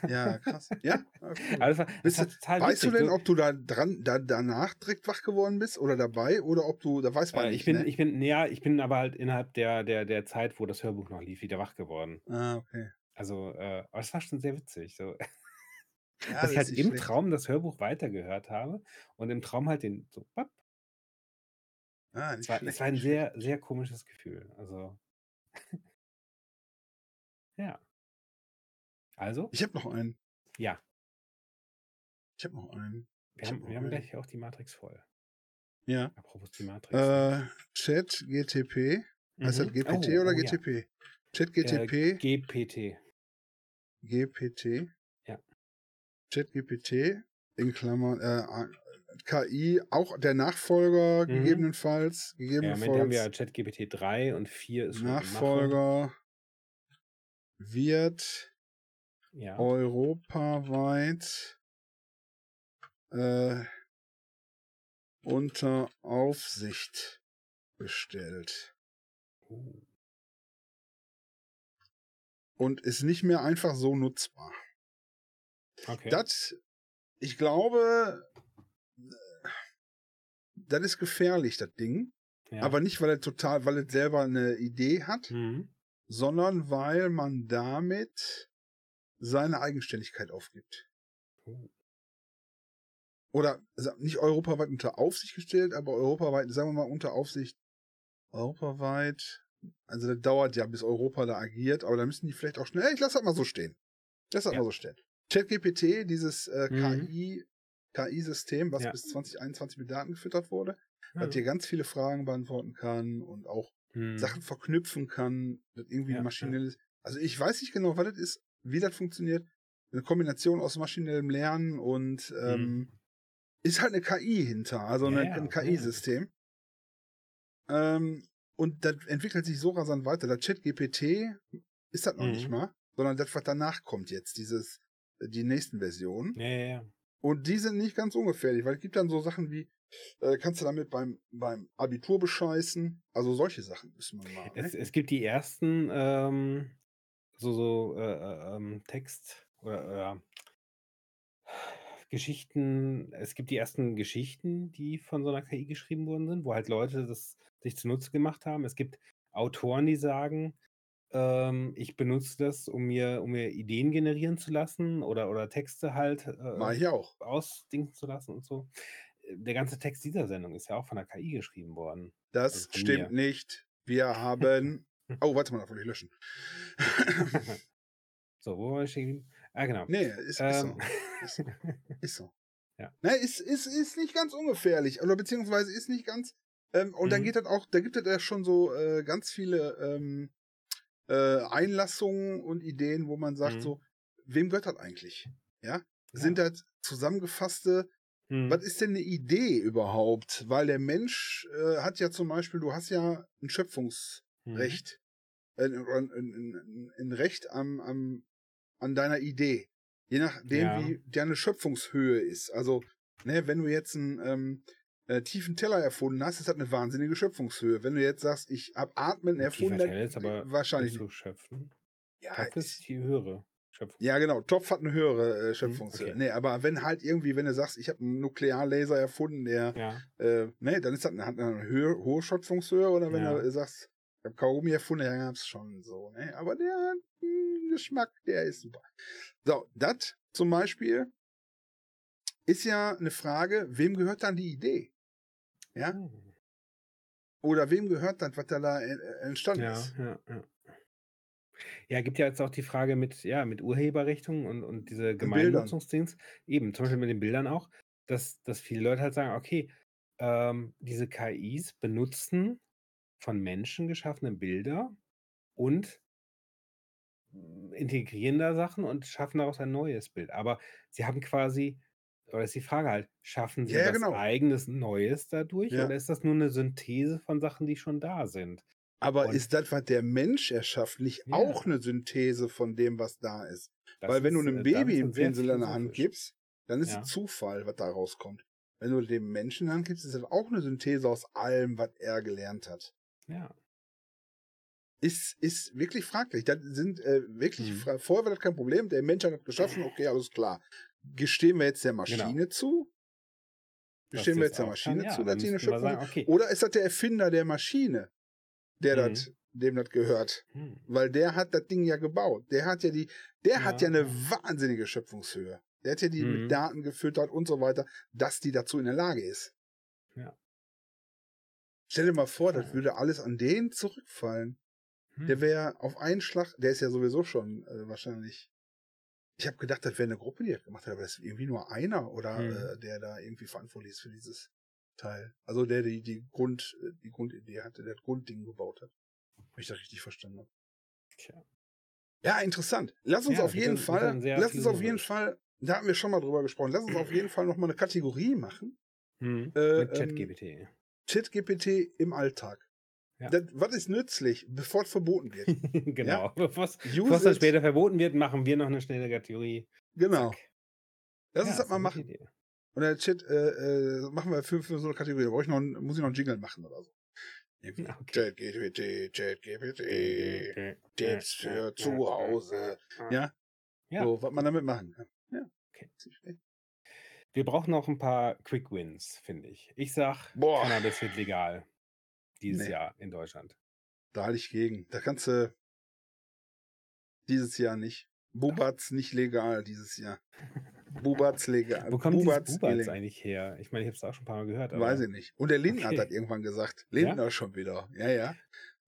Ja, krass. Ja? Okay. Aber das war, das du, weißt du witzig. denn, ob du da dran, da, danach direkt wach geworden bist oder dabei oder ob du, da weiß man äh, nicht. ich bin, ne? ich bin, ja, ich bin aber halt innerhalb der, der, der Zeit, wo das Hörbuch noch lief, wieder wach geworden. ah, okay. Also, äh, aber es war schon sehr witzig. So, Ja, dass ich halt im schlecht. Traum das Hörbuch weitergehört habe und im Traum halt den so, bapp, Ah, Es nicht war, es war ein sehr, sehr komisches Gefühl. Also, ja. Also, Ich habe noch einen. ja, Ich habe noch einen. wir haben, hab wir noch haben einen. gleich auch die Matrix voll. Ja. Apropos die Matrix. ne? Äh, Chat GTP. Heißt das Mhm. GPT Oh, oder oh ja. GTP? Chat Äh, GTP, GPT. GPT. Ja. Chat GPT in Klammern äh, KI, auch der Nachfolger Mhm. gegebenenfalls. Ja, im Moment haben wir Gegebenenfalls ja ChatGPT 3 und 4 ist. Nachfolger wird Ja. europaweit äh, unter Aufsicht gestellt Uh, und ist nicht mehr einfach so nutzbar. Okay. Das, ich glaube, das ist gefährlich, das Ding. ja. Aber nicht, weil er total, weil es selber eine Idee hat, Mhm. sondern weil man damit seine Eigenständigkeit aufgibt. Uh, Oder nicht europaweit unter Aufsicht gestellt, aber europaweit, sagen wir mal, unter Aufsicht europaweit. Also das dauert ja, bis Europa da agiert, aber da müssen die vielleicht auch schnell. Ich lasse das mal so stehen. Lass das Ja. mal so stehen. ChatGPT, dieses äh, Mhm. KI, KI-System, was Ja. bis 2021 mit Daten gefüttert wurde, ja. das dir ganz viele Fragen beantworten kann und auch Mhm. Sachen verknüpfen kann, das irgendwie Ja, ja. maschinell ist. Also ich weiß nicht genau, was das ist, wie das funktioniert. Eine Kombination aus maschinellem Lernen und ähm, Mhm. ist halt eine KI hinter, also Ja, ja, ein ja. KI-System. Ähm, und das entwickelt sich so rasant weiter. Das Chat-GPT ist das noch nicht Mhm. mal, sondern das, was danach kommt jetzt, dieses, die nächsten Versionen. Ja, ja, ja. Und die sind nicht ganz ungefährlich, weil es gibt dann so Sachen wie Äh, kannst du damit beim, beim Abitur bescheißen? Also solche Sachen müssen wir mal. Es, Ne? es gibt die ersten ähm, so, so äh, äh, ähm, Text oder äh, Geschichten, es gibt die ersten Geschichten, die von so einer KI geschrieben worden sind, wo halt Leute das sich zunutze gemacht haben. Es gibt Autoren, die sagen, ähm, ich benutze das, um mir, um mir Ideen generieren zu lassen oder, oder Texte halt Mach äh, ich auch. ausdingen zu lassen und so. Äh, Der ganze Text dieser Sendung ist ja auch von der KI geschrieben worden. Das Also stimmt mir. nicht. Wir haben. Oh, warte mal, da wollte ich löschen. so, wo war ich stehen? Ah, genau. nee, ist. Ähm, Ist so. Ist so. Ja. Ne, ist, ist, ist nicht ganz ungefährlich. Oder beziehungsweise ist nicht ganz. Ähm, und dann Mhm. geht das auch, da gibt es ja schon so äh, ganz viele ähm, äh, Einlassungen und Ideen, wo man sagt, Mhm. so, wem gehört das eigentlich? Ja? Ja. Sind das zusammengefasste Mhm. Was ist denn eine Idee überhaupt? Weil der Mensch äh, hat ja zum Beispiel, du hast ja ein Mhm. Schöpfungsrecht, äh, ein, ein, ein, ein Recht am, am, an deiner Idee. Je nachdem, Ja. wie deine Schöpfungshöhe ist. Also, ne, wenn du jetzt einen ähm, äh, tiefen Teller erfunden hast, das eine wahnsinnige Schöpfungshöhe. Wenn du jetzt sagst, ich habe Atmen erfunden, dann ist aber wahrscheinlich zu schöpfen. ja, Topf ist, die höhere Schöpfung. ja, genau. Topf hat eine höhere äh, Schöpfungshöhe. okay. Nee, aber wenn halt irgendwie, wenn du sagst, ich habe einen Nuklearlaser erfunden, der Ja. äh, ne, dann ist das eine, hat eine höhe, hohe Schöpfungshöhe, oder wenn Ja. du sagst, ich habe Kaugummi erfunden, ja, gab's schon so, ne? Aber der hat einen Geschmack, der ist super. So, das zum Beispiel ist ja eine Frage, wem gehört dann die Idee? Ja? Hm. Oder wem gehört das, was da, da äh, entstanden Ja, ist? ja, ja. Ja, gibt ja jetzt auch die Frage mit, ja, mit Urheberrechten und, und diese. Gemeinnutzungsdings, eben, zum Beispiel mit den Bildern auch, dass, dass viele Leute halt sagen, okay, ähm, diese KIs benutzen von Menschen geschaffene Bilder und integrieren da Sachen und schaffen daraus ein neues Bild. Aber sie haben quasi, oder ist die Frage halt, schaffen sie Ja, was genau. eigenes Neues dadurch Ja. oder ist das nur eine Synthese von Sachen, die schon da sind? Aber Und- ist das, was der Mensch erschafft, nicht Ja. auch eine Synthese von dem, was da ist? Das Weil wenn du ist, einem äh, Baby einen sehr Pinsel in der Hand gibst, dann ist es Zufall, was da rauskommt. Wenn du dem Menschen in die Hand gibst, ist das auch eine Synthese aus allem, was er gelernt hat. Ja. Ist, ist wirklich fraglich. Das sind äh, wirklich, Mhm. vorher war das kein Problem, der Mensch hat das geschaffen, okay, alles klar. Gestehen wir jetzt der Maschine zu? Dass Gestehen wir jetzt der Maschine kann, ja, zu, dass die eine Schöpfung sagen, okay. Oder ist das der Erfinder der Maschine, der Mhm. das, dem das gehört? Hm. Weil der hat das Ding ja gebaut. Der hat ja die, der hat ja Ja, eine ja. wahnsinnige Schöpfungshöhe. Der hat ja die Mhm. mit Daten gefüttert und so weiter, dass die dazu in der Lage ist. Ja. Stell dir mal vor, das Ja. würde alles an den zurückfallen. Der Hm. wäre auf einen Schlag, der ist ja sowieso schon äh, wahrscheinlich. Ich habe gedacht, das wäre eine Gruppe, die das gemacht hat, aber das ist irgendwie nur einer oder Mhm. äh, der da irgendwie verantwortlich ist für dieses Teil. Also der die die Grund die Grundidee hatte, der das Grundding gebaut hat. Wenn ich das richtig verstanden habe. Tja. Ja, interessant. Lass uns Ja, auf jeden wird Fall, lass uns auf jeden. Fall, da haben wir schon mal drüber gesprochen, lass uns auf jeden Fall noch mal eine Kategorie machen. Hm. Äh, Mit ähm, ChatGPT. ChatGPT im Alltag. Ja. Das, was ist nützlich, bevor es verboten wird? genau. Bevor es dann später verboten wird, machen wir noch eine schnelle Kategorie. Genau. Zack. Lass Ja, uns das ist mal machen. Idee. Und der Chat, äh, äh, machen wir für, für so eine Kategorie. Da brauche ich noch, einen- muss ich noch einen Jingle machen oder so. Irgendwie. Okay. ChatGPT, ChatGPT, Tipps für zu Hause. Ja, Ja. so, was man damit machen kann. Ja. Okay. Wir brauchen noch ein paar Quick Wins, finde ich. Ich sag, Boah. Cannabis wird legal. Dieses Nee. Jahr in Deutschland. Da halte ich gegen. Da kannst du dieses Jahr nicht. Bubatz nicht legal dieses Jahr. Bubatz legal. Wo kommt Bubatz Bubatz eigentlich her? Ich meine, ich habe es auch schon ein paar Mal gehört. Aber Weiß ich nicht. Und der Lindner Okay. hat das irgendwann gesagt. Lindner schon wieder. Ja, ja.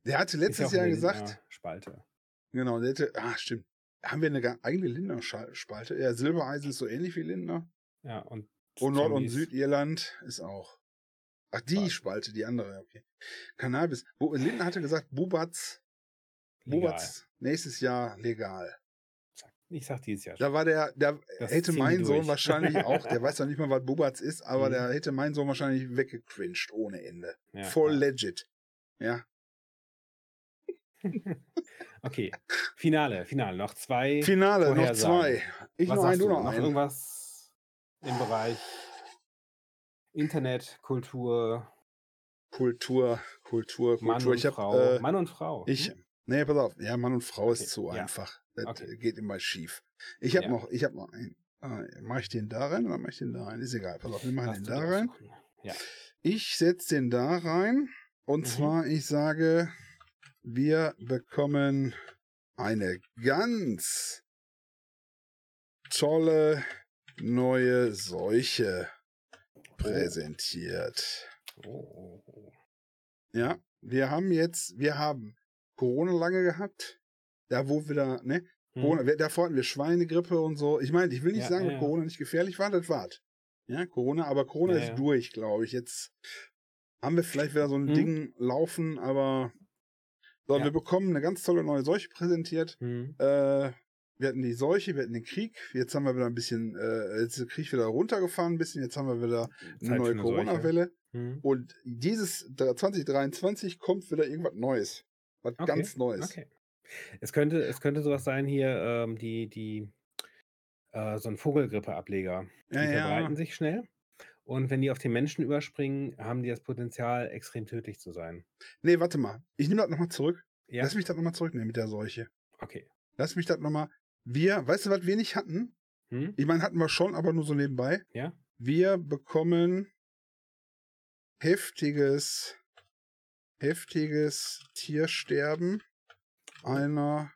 Der hatte letztes ja Jahr gesagt, Spalte. genau, der hätte, ah, stimmt. Haben wir eine eigene Lindner-Spalte? Ja, Silbereisen ist so ähnlich wie Lindner. Ja, und, Und Nord- und. Südirland ist auch. Ach, die Spalte. Spalte, die andere, okay. Cannabis. Wo, Lindner hatte gesagt, Bubatz. Bubatz nächstes Jahr legal. Ich sag dieses Jahr. Da war der, der Das hätte mein Sohn durch. wahrscheinlich auch, der weiß noch nicht mal, was Bubatz ist, aber Mhm. der hätte mein Sohn wahrscheinlich weggecringed ohne Ende. Ja, Voll ja. legit. Ja. Okay. Finale, Finale. Noch zwei. Finale, noch zwei. Ich Was noch einen, du noch Noch irgendwas im Bereich. Internet, Kultur, Kultur, Kultur, Mann Kultur. und hab, Frau. äh, Mann und Frau. ich, hm? nee, pass auf. Ja, Mann und Frau Okay, ist zu ja. einfach. Das Okay. geht immer schief. Ich habe Ja. noch, ich habe noch einen. Äh, mach ich den da rein oder mach ich den da rein? Ist egal. Pass auf, wir machen Lass den da rein. Ja. Ich setze den da rein. Und Mhm. zwar, ich sage, wir bekommen eine ganz tolle neue Seuche präsentiert. Oh. Ja, wir haben jetzt, wir haben Corona lange gehabt. Da wo wieder, ne? Hm. Corona, wir, davor hatten wir Schweinegrippe und so. Ich meine, ich will nicht Ja, sagen, ja, dass. Corona nicht gefährlich war, das war's. Ja, Corona, aber Corona Ja, ist durch, glaube ich. Jetzt haben wir vielleicht wieder so ein Hm. Ding laufen, aber so, wir bekommen eine ganz tolle neue Seuche präsentiert. Hm. Äh, wir hatten die Seuche, wir hatten den Krieg. Jetzt haben wir wieder ein bisschen, äh, jetzt ist der Krieg wieder runtergefahren ein bisschen. Jetzt haben wir wieder eine Zeit neue Corona-Welle. Hm. Und dieses 2023 kommt wieder irgendwas Neues. Was Okay, ganz Neues. Okay. Es könnte, es könnte sowas sein hier, ähm, die, die, äh, so ein Vogelgrippe-Ableger. Die Ja, ja. verbreiten sich schnell. Und wenn die auf den Menschen überspringen, haben die das Potenzial, extrem tödlich zu sein. Nee, warte mal. Ich nehme das nochmal zurück. Ja, Lass mich das nochmal zurücknehmen mit der Seuche. okay. Lass mich das nochmal. Wir, weißt du, was wir nicht hatten? Hm? Ich meine, hatten wir schon, aber nur so nebenbei. Ja? Wir bekommen heftiges, heftiges Tiersterben einer,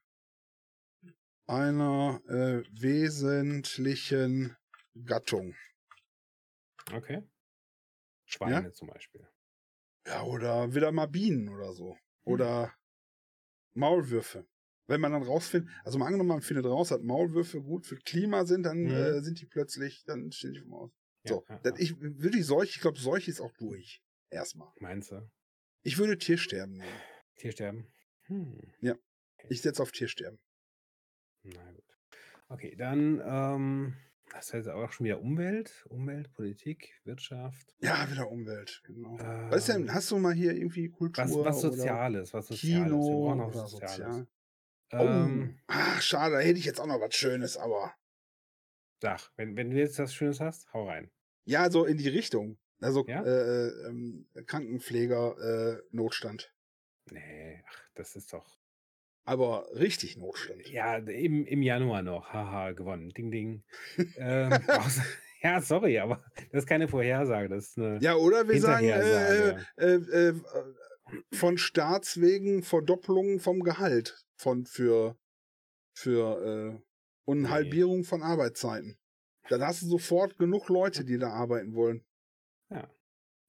einer äh, wesentlichen Gattung. Okay. Schweine zum Beispiel. Ja, oder wieder mal Bienen oder so. Hm. Oder Maulwürfe. Wenn man dann rausfindet, also mal angenommen, man findet raus, dass Maulwürfe gut für Klima sind, dann Mhm. äh, sind die plötzlich, dann stehen die vom Aus. Ja, So, ja, ja. ich würde die Seuche, ich glaube, Seuche ist auch durch. Erstmal. Meinst du? Ich würde Tiersterben nehmen. Tiersterben? Hm. Ich setze auf Tiersterben. Na gut. Okay, dann, ähm, das heißt auch schon wieder Umwelt, Umwelt, Politik, Wirtschaft. Ja, wieder Umwelt, genau. Ähm, Was ist denn, hast du mal hier irgendwie Kultur was, was oder Soziales, was Soziales. Kino oder Soziales. sozial? Ähm, oh, ach, schade, da hätte ich jetzt auch noch was Schönes, aber Sag, wenn, wenn du jetzt was Schönes hast, hau rein. ja, so in die Richtung. Also Ja? äh, ähm, Krankenpfleger äh, Notstand. Nee, ach, das ist doch. Aber richtig Notstand. Ja, im, im Januar noch. Haha, gewonnen. Ding, ding. ähm, brauchst- ja, sorry, aber das ist keine Vorhersage. Das ist eine. Ja, oder wir sagen äh, äh, äh, äh, von Staats wegen Verdopplung vom Gehalt von für für äh, und Nee. Halbierung von Arbeitszeiten. Dann hast du sofort genug Leute, die da arbeiten wollen.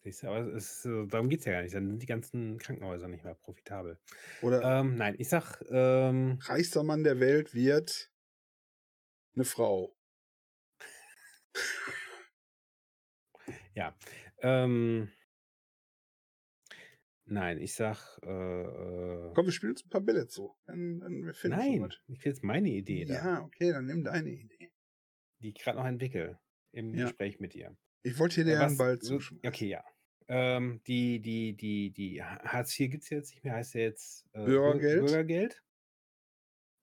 Siehst du, aber es ist, äh, darum geht es ja gar nicht. Dann sind die ganzen Krankenhäuser nicht mehr profitabel. Oder Ähm, nein, ich sag, ähm, reichster Mann der Welt wird eine Frau. ja. Ähm, nein, ich sag, äh, äh, Komm, wir spielen uns ein paar Bälle zu. Dann, dann wir finden nein, was. ich will jetzt meine Idee da, Ja, okay, dann nimm deine Idee. die ich gerade noch entwickle im Ja. Gespräch mit dir. Ich wollte hier Äh, dir einen Ball zuschmeißen. Okay, ja. Ähm, die, die, die, die Hartz IV gibt es jetzt nicht mehr, heißt ja jetzt äh, Bür- Bürgergeld. Bürgergeld.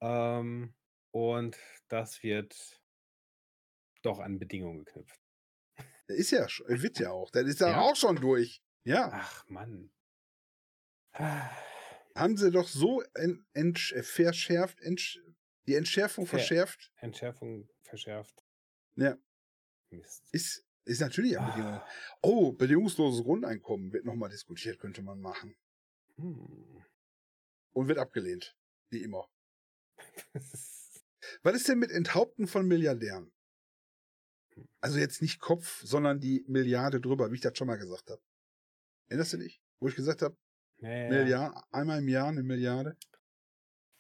Ähm, und das wird doch an Bedingungen geknüpft. Der ist ja, wird ja auch. Der ist ja, Ja? auch schon durch. Ja. Ach Mann. Haben sie doch so en, entsch- äh, verschärft, entsch, die Entschärfung Ver- verschärft. Entschärfung verschärft. Ja. Mist. Ist, ist natürlich eine Bedingung. Ah, Oh, bedingungsloses Grundeinkommen wird nochmal diskutiert, könnte man machen. hm. Und wird abgelehnt. Wie immer. Was ist denn mit Enthaupten von Milliardären? Also jetzt nicht Kopf, sondern die Milliarde drüber, wie ich das schon mal gesagt habe. Erinnerst du dich? Wo ich gesagt habe, ja. Milliard, einmal im Jahr eine Milliarde?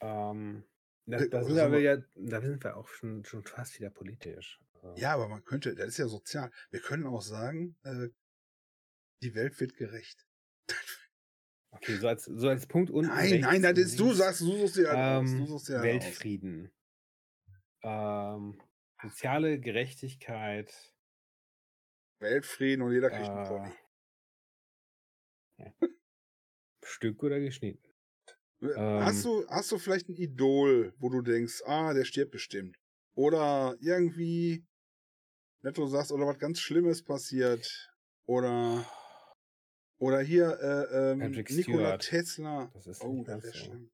Ähm, da, Äh, da, also sind mal- ja, da sind wir auch schon, schon fast wieder politisch. Äh, Ja, aber man könnte, das ist ja sozial. Wir können auch sagen, äh, die Welt wird gerecht. Okay, so als, so als Punkt unten. Nein, rechts nein, das ist, du sagst, du suchst dir halt. Du Ähm, suchst dir halt. Weltfrieden. Ähm, soziale Gerechtigkeit. Weltfrieden und jeder kriegt einen Äh, Pony. ja. Stück oder geschnitten? hast, ähm, du, hast du vielleicht ein Idol, wo du denkst, ah, der stirbt bestimmt? Oder irgendwie, du sagst, oder was ganz Schlimmes passiert? Oder, oder hier äh, ähm, Nikola. Tesla. Das ist Oh, das so. schlimm.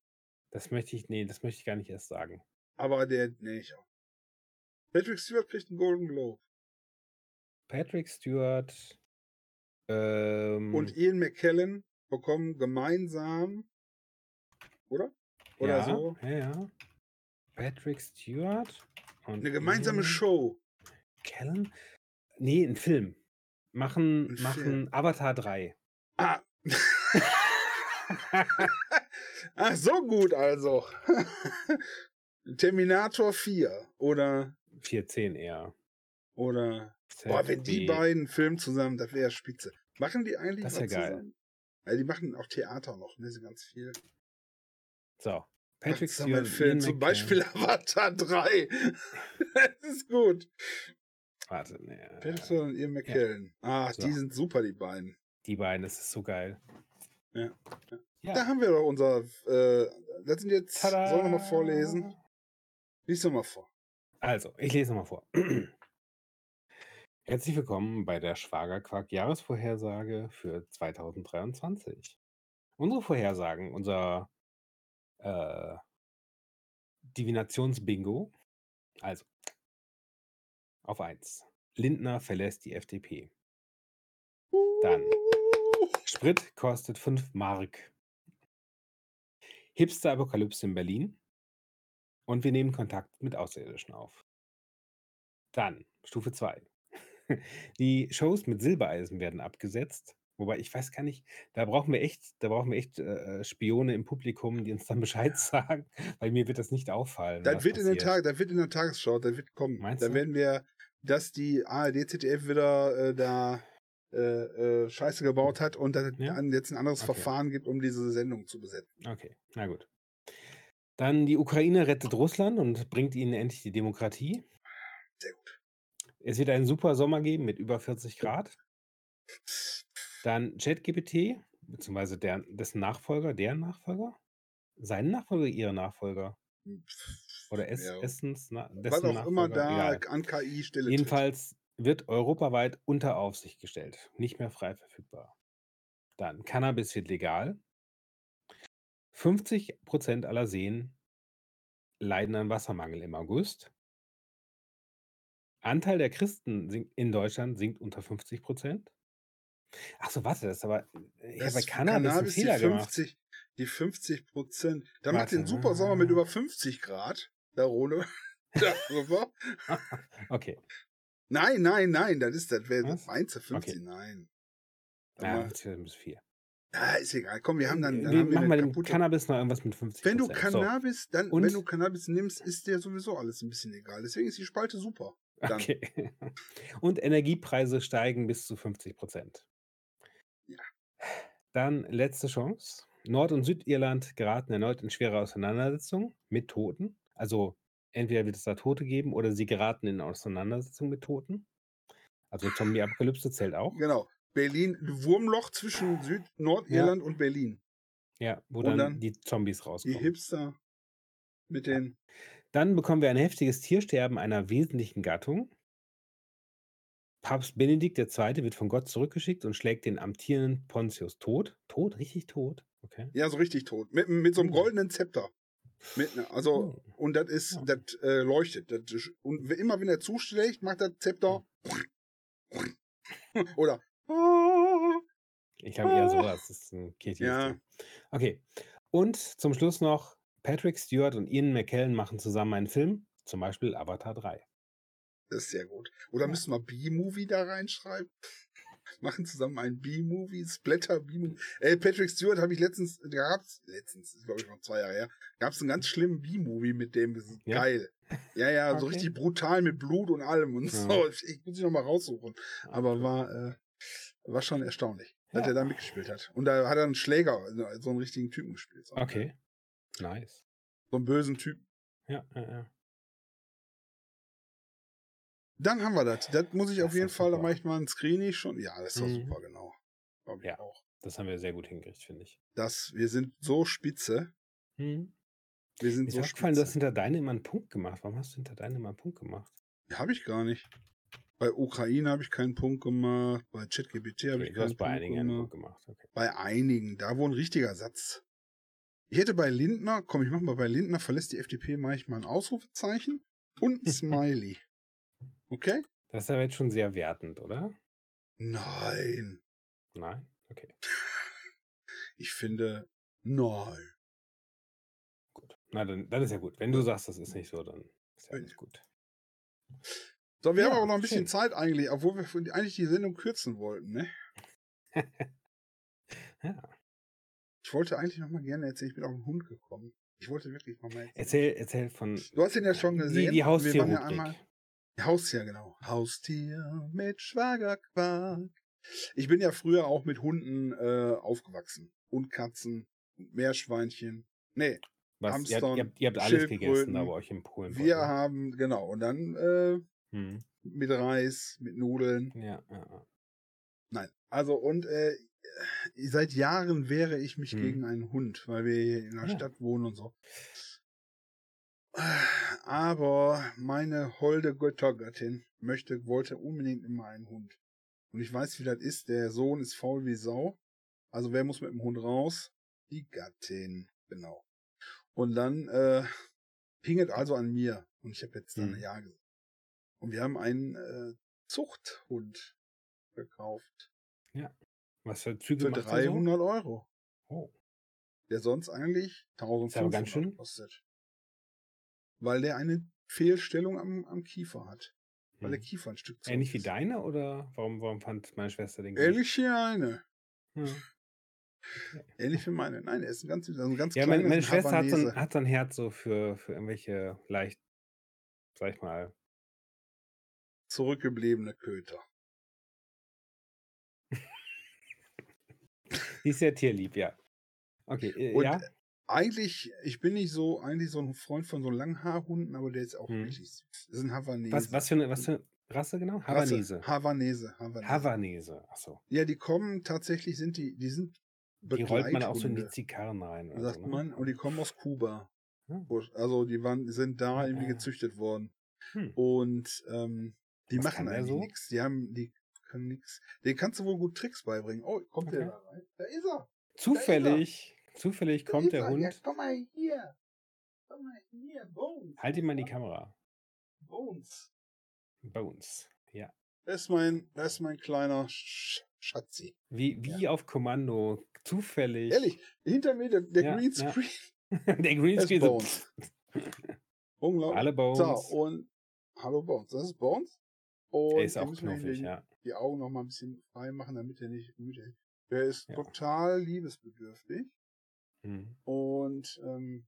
Das möchte ich, nee, das möchte ich gar nicht erst sagen. Aber der, nee, ich auch. Patrick Stewart kriegt einen Golden Globe. Patrick Stewart ähm, Und Ian McKellen bekommen gemeinsam, oder? Oder ja, so, Ja, ja. Patrick Stewart und eine gemeinsame Ian Show. Kellen? Nee, ein Film. Machen, Ein machen Film. Avatar 3. Ah. Ach, so gut also. Terminator 4 oder 410 eher. oder boah, wenn die beiden Filme zusammen, das wäre spitze. Machen die eigentlich Das was wär geil. zusammen? Ja, die machen auch Theater noch, ne, so ganz viel. So. Patrick Stewart. Film, zum. Beispiel Avatar 3. das ist gut. Warte, nee, Patrick Stewart und Ian McKellen. Ah, So. die sind super, die beiden. die beiden, das ist so geil. Ja. Ja. Da haben wir doch unser, äh, das sind jetzt, Tada! sollen wir mal vorlesen? Lies doch mal vor. Also, ich lese mal vor. Herzlich willkommen bei der Schwagerquark Jahresvorhersage für 2023. Unsere Vorhersagen, unser äh, Divinationsbingo. Also, auf 1. Lindner verlässt die FDP. Dann. Sprit kostet 5 Mark. Hipster-Apokalypse in Berlin. Und wir nehmen Kontakt mit Außerirdischen auf. Dann Stufe 2. Die Shows mit Silbereisen werden abgesetzt. Wobei ich weiß gar nicht, da brauchen wir echt, da brauchen wir echt äh, Spione im Publikum, die uns dann Bescheid sagen, weil mir wird das nicht auffallen. Das wird in der. Tag, das wird in der Tagesschau, das wird kommen. Meinst da du? werden wir, dass die ARD, ZDF wieder äh, da äh, äh, Scheiße gebaut hat und dass Ja? jetzt ein anderes Okay. Verfahren gibt, um diese Sendung zu besetzen. Okay, na gut. Dann die Ukraine rettet Russland und bringt ihnen endlich die Demokratie. Sehr gut. Es wird einen super Sommer geben mit über 40 Grad. Dann ChatGPT, beziehungsweise der, dessen Nachfolger, deren Nachfolger? Seinen Nachfolger, ihre Nachfolger? Oder es, Ja. Essens, na, Was dessen auch immer Nachfolger? da Egal. an KI Stelle Jedenfalls wird europaweit unter Aufsicht gestellt, nicht mehr frei verfügbar. Dann Cannabis wird legal. 50% aller Seen leiden an Wassermangel im August. Anteil der Christen sink- in Deutschland sinkt unter 50%. Ach so, warte, das ist aber. Ich habe bei Cannabis, Cannabis, die Fehler gemacht. 50, die 50 Prozent. Da macht den super Sommer mit über 50 Grad. Da ohne. Darüber. Okay. Nein, nein, nein, das ist das. Was? meinst du 50? Okay. Nein. Ja, Aber, das ist viel. ja, ist egal. Komm, wir haben dann, dann wir haben wir machen bei dem. Cannabis noch irgendwas mit 50%. Wenn du So. Cannabis, dann, Und- wenn du Cannabis nimmst, ist dir sowieso alles ein bisschen egal. Deswegen ist die Spalte super. Dann. Okay. Und Energiepreise steigen bis zu 50 Prozent. Ja. Dann letzte Chance. Nord- und Südirland geraten erneut in schwere Auseinandersetzungen mit Toten. Also entweder wird es da Tote geben oder sie geraten in Auseinandersetzungen mit Toten. Also Zombie-Apokalypse zählt auch. Genau. Berlin, Wurmloch zwischen Süd-, Nordirland und Berlin. Ja, wo dann, dann die Zombies Die rauskommen. Hipster mit den. Dann bekommen wir ein heftiges Tiersterben einer wesentlichen Gattung. Papst Benedikt II. wird von Gott zurückgeschickt und schlägt den amtierenden Pontius tot. Tot? Richtig tot? Okay. Ja, so richtig tot. Mit, mit so einem Hm. goldenen Zepter. Mit, ne- also, Hm. und das ist, Ja. das äh, leuchtet. Das, und immer wenn er zuschlägt, macht das Zepter. Oder. Ich glaube eher sowas. Das ist ein kreatives Ja. Okay. Und zum Schluss noch: Patrick Stewart und Ian McKellen machen zusammen einen Film, zum Beispiel Avatar 3. Das ist sehr gut. Oder Ja. müssen wir B-Movie da reinschreiben? Machen zusammen ein B-Movie, Splatter B-Movie. Ey, Patrick Stewart habe ich letztens, gab's, letztens, glaube ich noch zwei Jahre her, gab's einen ganz schlimmen B-Movie mit dem, das ist Ja? geil. Ja, ja, so Okay. richtig brutal mit Blut und allem und Ja. so. Ich muss sie noch mal raussuchen. Aber war, äh, war schon erstaunlich, dass Ja. er da mitgespielt hat. Und da hat er einen Schläger, so so einen richtigen Typen gespielt. So, Okay. Nice. so einen bösen Typen. Ja, ja, ja. Dann haben wir das. Das muss ich Das auf jeden ist Fall, da mache ich mal ein Screening schon. Ja, das ist doch Mhm. super, genau. Glaube Ja. auch. Das haben wir sehr gut hingekriegt, finde ich. Das, wir sind so spitze. Hm. Wir sind Mir ist so aufgefallen, du hast hinter deine immer einen Punkt gemacht. Warum hast du hinter deine immer einen Punkt gemacht? Ja, habe ich gar nicht. Bei Ukraine habe ich keinen Punkt gemacht. Bei ChatGPT habe Okay, ich du hast keinen bei Punkt einigen einen gemacht. Punkt gemacht. Okay. Bei einigen, da wo ein richtiger Satz. Ich hätte bei Lindner, komm, ich mach mal bei Lindner, verlässt die FDP, mache ich mal ein Ausrufezeichen und ein Smiley. Okay? Das ist aber jetzt schon sehr wertend, oder? Nein. Nein? Okay, Ich finde, nein. gut. Na, dann, dann ist ja gut. Wenn du sagst, das ist nicht so, dann ist ja alles gut. So, wir Ja, haben aber noch ein bisschen schön. Zeit eigentlich, obwohl wir eigentlich die Sendung kürzen wollten, ne? Ja. Ich wollte eigentlich noch mal gerne erzählen, ich bin auf einen Hund gekommen. Ich wollte wirklich noch mal erzählen. Erzähl, erzähl von Du hast ihn ja schon die, gesehen. die Wir waren ja einmal Haustier, genau. Haustier mit Schwagerquark. Ich bin ja früher auch mit Hunden äh, aufgewachsen. Und Katzen, und Meerschweinchen. Nee, Was, ihr, Hamstern, habt, ihr, habt, ihr habt alles gegessen, bei euch in Polen. wir ne? haben, genau, und dann äh, Hm. mit Reis, mit Nudeln. Ja, ja, ja. Nein, also und äh, seit Jahren wehre ich mich Hm. gegen einen Hund, weil wir hier in der Ja. Stadt wohnen und so. Aber meine holde Göttergattin möchte, wollte unbedingt immer einen Hund. Und ich weiß, wie das ist. Der Sohn ist faul wie Sau. Also wer muss mit dem Hund raus? Die Gattin, genau. Und dann äh, hing es also an mir. Und ich habe jetzt dann Hm. Ja gesagt. Und wir haben einen äh, Zuchthund gekauft. Was für Züge Für macht der so? 300 Euro. Oh. Der sonst eigentlich Ist aber 1500 ganz schön. kostet. Weil der eine Fehlstellung am, am Kiefer hat. Weil der Hm. Kiefer ein Stück zu Ähnlich wie ist. deine oder warum, warum fand meine Schwester den? Ähnlich wie eine. Ja, Ähnlich wie meine. Nein, er ist ein ganz, also ein ganz ja meine, meine Schwester hat so, ein, hat so ein Herz so für, für irgendwelche leicht, sag ich mal, Zurückgebliebene Köter. Die ist sehr tierlieb, ja. Okay, äh, Und ja. Eigentlich, ich bin nicht so, eigentlich so ein Freund von so Langhaarhunden, aber der ist auch Hm. richtig. Das ist ein Havanese. Was, was, für eine, was für eine Rasse genau? Rasse. Havanese. Havanese. Havanese. Havanese, achso. Ja, die kommen tatsächlich, sind die, die sind Die rollt man auch so in die. Zikarren rein. Oder sagt so, ne? man, und die kommen aus Kuba. Hm. Also die waren, sind da Ah, irgendwie ah. gezüchtet worden. Hm. Und ähm, die Was machen eigentlich so? nichts. Die haben, die können nichts. Den kannst du wohl gut Tricks beibringen. Oh, kommt Okay. der da rein? Da ist er. Zufällig, zufällig Da kommt ist der er. Hund. Ja, komm mal hier. Komm mal hier. Bones. Halt ihm mal die Kamera. Bones. Bones. Ja. Das ist mein, das ist mein kleiner Sch Schatzi. Wie, wie auf Kommando. Zufällig. Ehrlich, hinter mir der, der Ja, ja. Greenscreen. der Greenscreen ist Unglaublich. Alle Bones. So, und hallo Bones. Das ist Bones. Und er ist auch knuffig, ja. Die Augen noch mal ein bisschen frei machen, damit er nicht müde ist. Der ist Ja. total liebesbedürftig Hm. und ähm,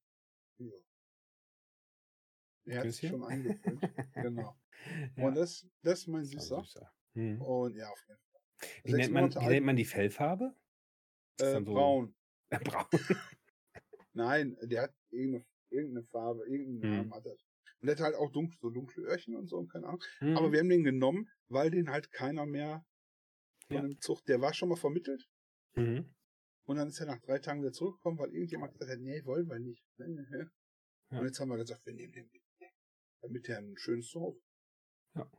ja. Er hat sich schon eingefüllt. genau. Ja, Und das, das ist mein Süßer. süßer. Hm. Und ja, auf jeden Fall. Wie, nennt man, wie nennt man die Fellfarbe? Äh, so- braun. Braun. Nein, der hat irgendeine, irgendeine Farbe, irgendeinen Hm. Namen hat er. Und der hat halt auch dunkel, so dunkle Öhrchen und so, und keine Ahnung. Hm. Aber wir haben den genommen, weil den halt keiner mehr von Ja. dem Zucht, der war schon mal vermittelt. Mhm. Und dann ist er nach drei Tagen wieder zurückgekommen, weil irgendjemand gesagt hat, nee, wollen wir nicht. Nee, nee, nee. Ja. Und jetzt haben wir gesagt, wir nehmen den mit. Damit der ein schönes Zuhause. Ja.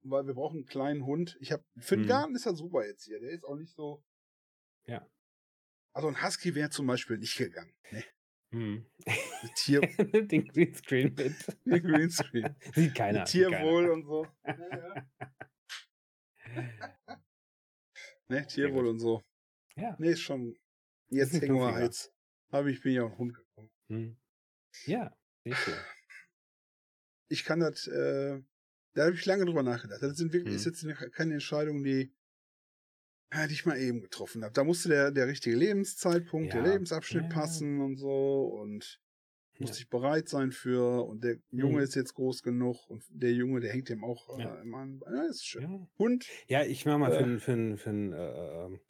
Weil wir brauchen einen kleinen Hund. Ich habe für den Mhm. Garten ist er super jetzt hier. Der ist auch nicht so. Ja. Also ein Husky wäre zum Beispiel nicht gegangen. Nee. Hm. Ein Tier, Den Greenscreen mit. ein Greenscreen. Sieht keiner. Tierwohl keiner. und so. Ja, ja. Ne, Tierwohl und so. Ja. Nee, ist schon. Jetzt hängen wir jetzt. Habe ich bin ja auch Hund gekommen. Hm. Ja, sehr schön. Ich kann das, äh, da habe ich lange drüber nachgedacht. Das sind wirklich, Mhm. ist jetzt eine- keine Entscheidung, die, die ich mal eben getroffen habe. Da musste der, der richtige Lebenszeitpunkt, der Ja. Lebensabschnitt Ja, passen und so und musste ich bereit sein für und der Junge Mhm. ist jetzt groß genug und der Junge, der hängt dem auch Ja. äh, immer an. Ja, ist schön. Ja. Hund, Ja, ich mach mal für, Äh. für, n- für, n, äh, ähm,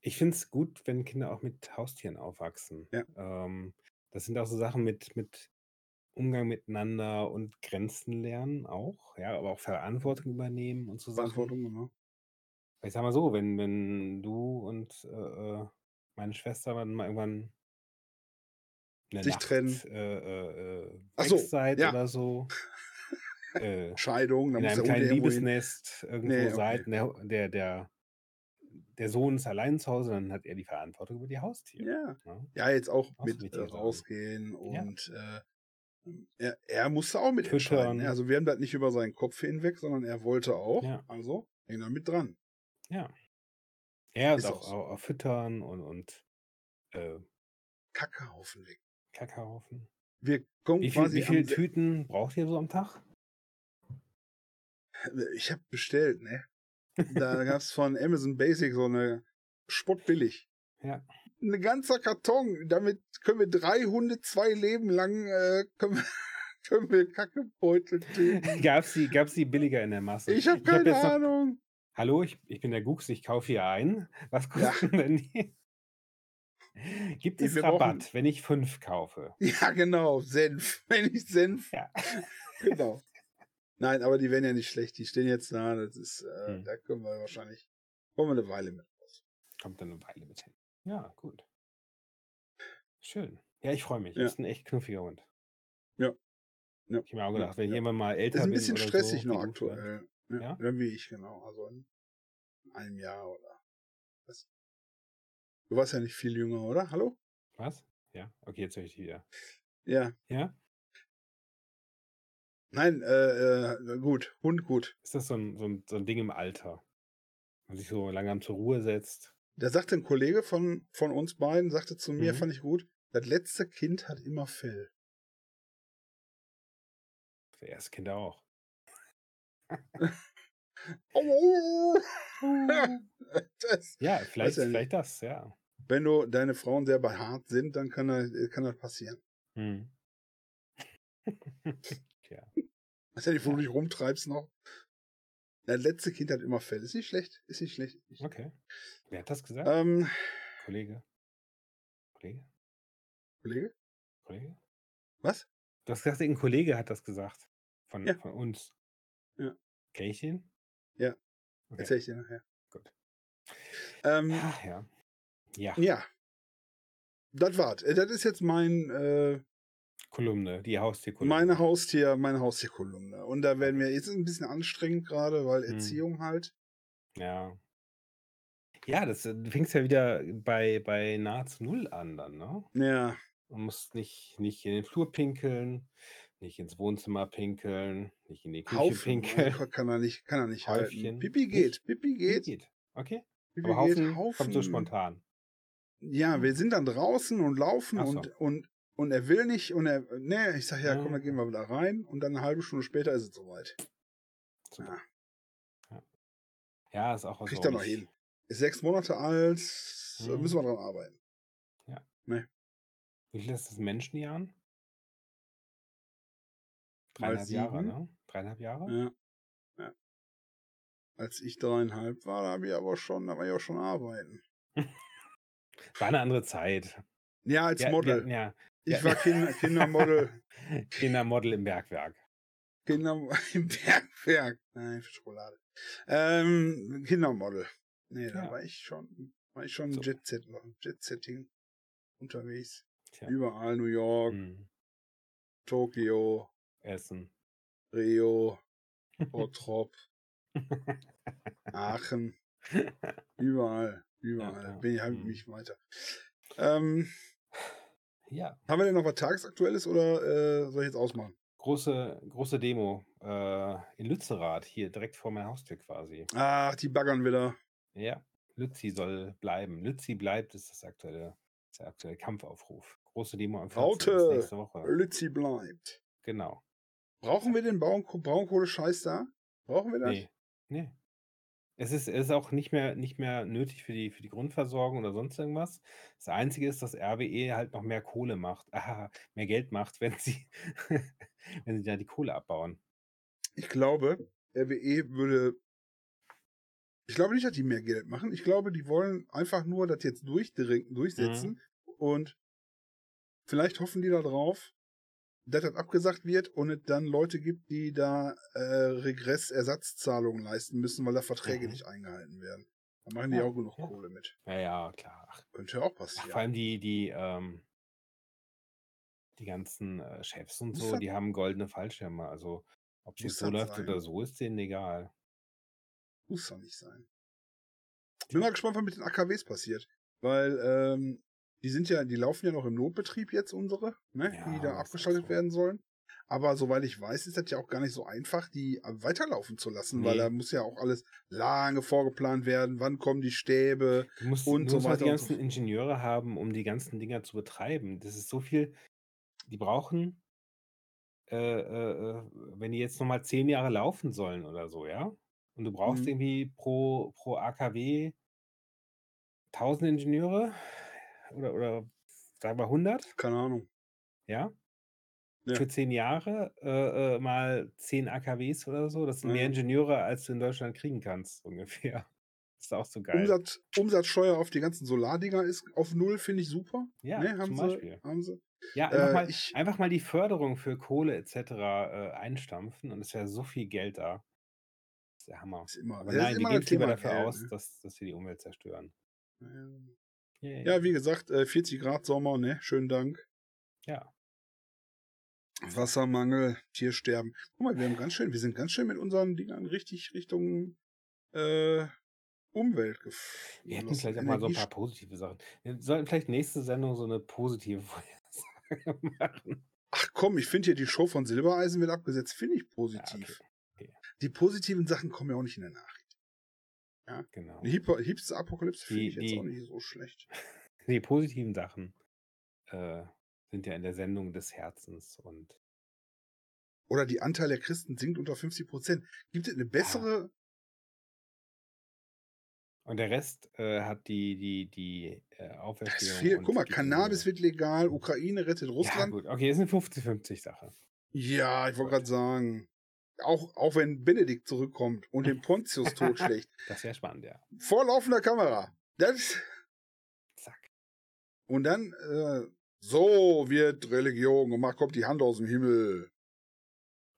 ich finde es gut, wenn Kinder auch mit Haustieren aufwachsen. Ja. Ähm, das sind auch so Sachen mit, mit Umgang miteinander und Grenzen lernen auch, ja, aber auch Verantwortung übernehmen und so Sachen. Verantwortung, genau. Ich sag mal so, wenn, wenn du und äh, äh, meine Schwester dann mal irgendwann eine Sich Nacht trennen. äh, äh, Ach weg so, seid ja. oder so, äh, Scheidung, da in einem kleinen. Liebesnest irgendwo Nee, okay. seid, der, der, der, Sohn ist allein zu Hause, dann hat er die Verantwortung über die Haustiere. Ja. ne? Ja, jetzt auch mit äh, rausgehen Ja. und äh, er, er musste auch mit entscheiden. Füttern. ne? Also wir haben das nicht über seinen Kopf hinweg, sondern er wollte auch. Ja. Also hängt da mit dran. Ja. Ja, und Ist auch, auch so. auch, füttern und, und äh, Kackhaufen weg. Kackhaufen. Wir kommen Wie, viel, quasi wie viele Tüten braucht ihr so am Tag? Ich habe bestellt, ne? Da gab's von Amazon Basic so eine spottbillig. Ja. Ein ganzer Karton. Damit können wir drei Hunde zwei Leben lang äh, können, wir, können wir Kackebeutel töten. Gab's die, gab's die billiger in der Masse? Ich habe hab keine jetzt noch- Ahnung. Hallo, ich, ich bin der Gux, ich kaufe hier ein. Was Ja. kosten denn die? Gibt es Rabatt, brauchen- wenn ich fünf kaufe? Ja, genau. Senf. Wenn ich Senf. Ja. Genau. Nein, aber die werden ja nicht schlecht. Die stehen jetzt da. Das ist, äh, Hm. da können wir wahrscheinlich, kommen wir eine Weile mit raus. Kommt dann eine Weile mit hin. Ja, gut. Schön. Ja, ich freue mich. Ja. Ist ein echt knuffiger Hund. Ja. Ja. Ich habe mir auch Ja. gedacht, wenn ich Ja. irgendwann mal älter Ist ein bin bisschen stressig so, noch aktuell. Ja, Ja? ja, wie ich, genau. Also in einem Jahr oder was. Du warst ja nicht viel jünger, oder? Hallo? Was? Ja? Okay, jetzt höre ich dich wieder. Ja. Ja? Nein, äh, äh, gut. Hund gut. Ist das so ein, so ein, so ein Ding im Alter? Man sich so langsam zur Ruhe setzt? Da sagte ein Kollege von, von uns beiden, sagte zu mir, Mhm. fand ich gut, das letzte Kind hat immer Fell. Für erste Kinder auch. Oh, das, Ja, vielleicht, ja vielleicht das, ja. wenn du deine Frauen sehr behaart sind, dann kann das, kann das passieren. Hm. Tja. Weißt du nicht, wo du dich rumtreibst noch? Das letzte Kind hat immer Fell. Ist nicht schlecht. Ist nicht schlecht. Okay. Wer hat das gesagt? Ähm, Kollege? Kollege? Kollege? Kollege? Was? Du hast gesagt, ein Kollege hat das gesagt. Von, Ja. von uns. Ja. Kenn ich ihn? Ja. Okay. Erzähl ich dir nachher. Gut. Ähm, Ja, ja. Ja, ja. Das war's. Äh, Das ist jetzt mein, äh, Kolumne, die Haustierkolumne. meine Haustier, meine Haustierkolumne. Und da werden wir, jetzt ist ein bisschen anstrengend gerade, weil Hm. Erziehung halt. Ja. Ja, das, äh, fängst ja wieder bei, bei nahezu null an dann, ne? Ja. Man muss nicht, nicht in den Flur pinkeln, nicht ins Wohnzimmer pinkeln, nicht in die Küche Haufen. pinkeln. Kann er nicht, kann er nicht halten. Häufchen. Pipi geht. Pipi geht. Geht. Okay. Pipi Aber geht. Haufen, kommt so spontan. Ja, wir sind dann draußen und laufen so. und, und, und er will nicht und er, nee, ich sag ja, komm, Ah. dann gehen wir wieder rein und dann eine halbe Stunde später ist es soweit. Super. Ja. Ja. ja, ist auch was. Kriegt er noch hin. Ist sechs Monate alt, Mhm. müssen wir dran arbeiten. Wie viel ist das Menschenjahren? Dreieinhalb Jahre, ne? Dreieinhalb Jahre? Ja. ja. Als ich dreieinhalb war, da habe ich aber schon, da war ich auch schon arbeiten. War eine andere Zeit. Ja, als Ja, Model. hatten ja ich ja. war Kinder, Kindermodel. Kindermodel im Bergwerk. Kinder im Bergwerk. Nein, für Schokolade. Ähm, Kindermodel. Nee, da Ja. war ich schon, war ich schon So. Jet Set, Jet Setting unterwegs. Tja. Überall New York, Hm. Tokio, Essen. Rio, Bottrop, Aachen, überall, überall. Ja. Bin ich halt Mhm. mich weiter. Ähm, Ja, haben wir denn noch was Tagesaktuelles oder äh, soll ich jetzt ausmachen? große, große Demo äh, in Lützerath, hier direkt vor meiner Haustür quasi. Ach, die baggern wieder. Ja, Lützi soll bleiben. Lützi bleibt, ist das aktuelle, ist der aktuelle Kampfaufruf. Große Demo am 14. Raute. nächste Woche. Lützi bleibt. Genau. Brauchen wir den Braun Braunkohle-Scheiß da? Brauchen wir das? Nee, nee. Es ist, es ist auch nicht mehr, nicht mehr nötig für die, für die Grundversorgung oder sonst irgendwas. Das Einzige ist, dass RWE halt noch mehr Kohle macht, ah, mehr Geld macht, wenn sie, wenn sie da die Kohle abbauen. Ich glaube, RWE würde. Ich glaube nicht, dass die mehr Geld machen. Ich glaube, die wollen einfach nur das jetzt durchsetzen. Und vielleicht hoffen die da drauf, dass das abgesagt wird und es dann Leute gibt, die da äh, Regressersatzzahlungen leisten müssen, weil da Verträge Mhm. nicht eingehalten werden. Da machen die Ja, auch genug ja. Kohle mit. Ja, ja, klar. Ach, Könnte ja auch ach, passieren. vor allem die, die, ähm, die ganzen äh, Chefs und so, das- die haben goldene Fallschirme. Also Ob es so läuft sein? oder so, ist denen egal. Muss doch nicht sein. Bin mal gespannt, was mit den AKWs passiert. Weil, ähm, die sind ja, die laufen ja noch im Notbetrieb jetzt, unsere, ne? Ja, die da halt abgeschaltet so. werden sollen. Aber soweit ich weiß, ist das ja auch gar nicht so einfach, die äh, weiterlaufen zu lassen, weil Nee. da muss ja auch alles lange vorgeplant werden. Wann kommen die Stäbe? Du musst, Und du so musst halt die weiter so ganzen fort. Ingenieure haben, um die ganzen Dinger zu betreiben. Das ist so viel. Die brauchen, äh, äh, äh, wenn die jetzt nochmal zehn Jahre laufen sollen oder so, ja? Und du brauchst Mhm. irgendwie pro, pro AKW 1000 Ingenieure oder, oder sagen wir 100, Keine Ahnung. ja? Ja. Für zehn Jahre äh, äh, mal 10 AKWs oder so. Das sind mehr Ja. Ingenieure, als du in Deutschland kriegen kannst, ungefähr. ist auch so geil. Umsatz, Umsatzsteuer auf die ganzen Solardinger ist auf null, finde ich super. Ja, ne, haben zum sie, haben sie. Ja, einfach, Äh, mal, ich- einfach mal die Förderung für Kohle etc. Äh, einstampfen und es wäre so viel Geld da. Das ist der Hammer. Ist immer, Aber nein, wir immer geben lieber dafür Geld, aus, ne? dass, dass wir die Umwelt zerstören. Yay. Ja, wie gesagt, äh, 40 Grad Sommer, ne? Schönen Dank. Ja. Wassermangel, Tiersterben. Guck mal, wir haben ganz schön, wir sind ganz schön mit unseren Dingern richtig Richtung äh, Umwelt gef- Wir hätten vielleicht auch mal so ein paar positive Sachen. Wir sollten vielleicht nächste Sendung so eine positive Vorhersage machen. Ach komm, ich finde hier die Show von Silbereisen wird abgesetzt, finde ich Ja, positiv. okay, Die positiven Sachen kommen ja auch nicht in der Nachricht. genau. Die Hyper- Hipster Apokalypse finde ich jetzt die- auch nicht so schlecht. Die positiven Sachen äh, sind ja in der Sendung des Herzens und Oder die Anteil der Christen sinkt unter 50 Prozent. Gibt es eine bessere? Und der Rest äh, hat die, die, die äh, Das Auferstehung. viel. und Guck mal, Cannabis wird legal, Ukraine rettet Ja, Russland. gut, okay, ist eine 50-50-Sache. Ja, ich wollte gerade sagen. Auch, auch wenn Benedikt zurückkommt und den Pontius totschlägt. Das wäre spannend, ja. Vor laufender Kamera. Das, Zack. und dann, äh, so wird Religion gemacht, kommt die Hand aus dem Himmel.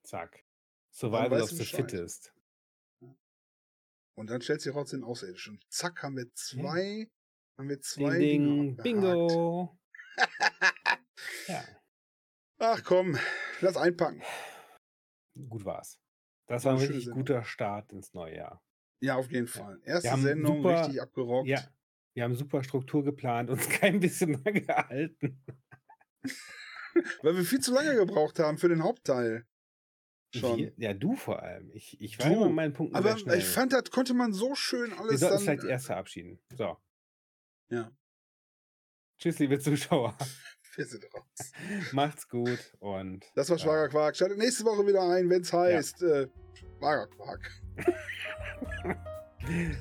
Zack. Survival of du the fittest. Und dann stellt sich raus den Außerirdischen. Zack, haben wir zwei, haben wir Ding, zwei ding, abgehakt. bingo. ja, Ach komm, lass einpacken. Gut war's. Das War war ein richtig Sendung. guter Start ins neue Jahr. Ja, auf jeden Fall. Erste Sendung, super- richtig abgerockt. Ja, wir haben super Struktur geplant, uns kein bisschen dran gehalten. Weil wir viel zu lange gebraucht haben für den Hauptteil. Schon. Wir, ja, du vor allem. Ich, ich war Du, immer meinen Punkten Aber ich fand, das konnte man so schön wir alles sollten dann. vielleicht erst verabschieden. So. Ja. Tschüss, liebe Zuschauer. Wir sind raus. Macht's gut und Das war äh, Schwager Quark. Schaltet nächste Woche wieder ein, wenn es heißt äh, Schwager Quark.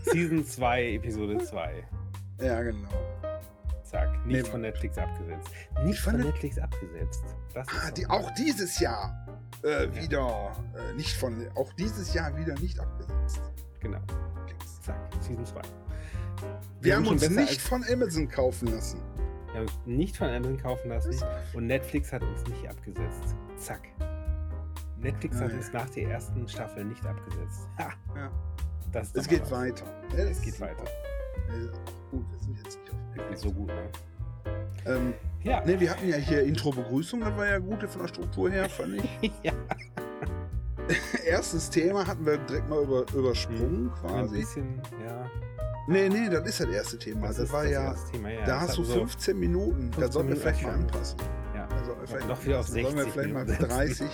Season 2, Episode 2. Ja, genau. Zack. Nicht Nee, von Netflix abgesetzt. Nicht von das- Netflix abgesetzt. Das ist Ah, die, auch dieses Jahr äh, wieder äh, nicht von, auch dieses Jahr wieder nicht abgesetzt. Genau. Zack. Season 2. Wir, haben schon uns nicht von Amazon kaufen lassen. Wir haben uns nicht von anderen kaufen lassen und Netflix hat uns nicht abgesetzt. Zack. Netflix Ja, hat ja. uns nach der ersten Staffel nicht abgesetzt. Ha. Ja. Das Es geht was. weiter. Es geht weiter. Gut, wir sind jetzt nicht auf Ist so gut, ne? ähm, Ja. Ne, wir hatten ja hier Intro-Begrüßung, das war ja gut von der Struktur her, fand ich. ja. Erstes Thema hatten wir direkt mal über, übersprungen Ein quasi. bisschen, ja. Nee, nee, das ist das erste Thema. Das, ist war ja, erste Thema. Ja, da das hast du so- 15 Minuten. Da 15 sollten wir vielleicht mal anpassen. Ja. Wir vielleicht Noch mal wieder auf anpassen. Sollen wir 60 vielleicht mal Minuten 30,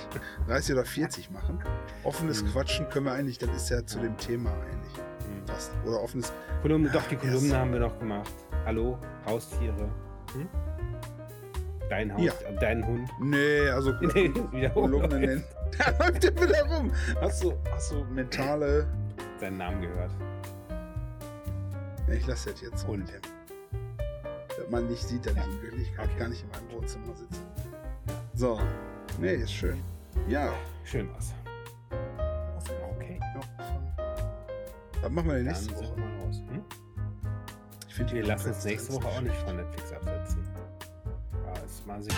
30 oder 40 machen. Offenes Mhm. Quatschen können wir eigentlich, das ist ja zu Ja. dem Thema eigentlich Hm. fast. Oder offenes. Kolumne, doch, die. Kolumne haben wir noch gemacht. Hallo, Haustiere. Hm? Dein Haus, Ja. äh, dein Hund. Nee, also Nee, Kolumne nennen. Da läuft der wieder rum. Hast du, hast du mentale. Seinen Namen gehört. Ich lasse das jetzt Und? dem. Dass man nicht sieht, dass Ja. ich in Wirklichkeit Okay. gar nicht in meinem Wohnzimmer sitze. So. Nee, ist schön. Ja. Schön was. Okay. Dann machen wir Dann nächste sind Woche. mal raus. Hm? Ich finde die Wir lassen uns nächste Woche auch nicht von Netflix absetzen. Ja, ist mal sicher.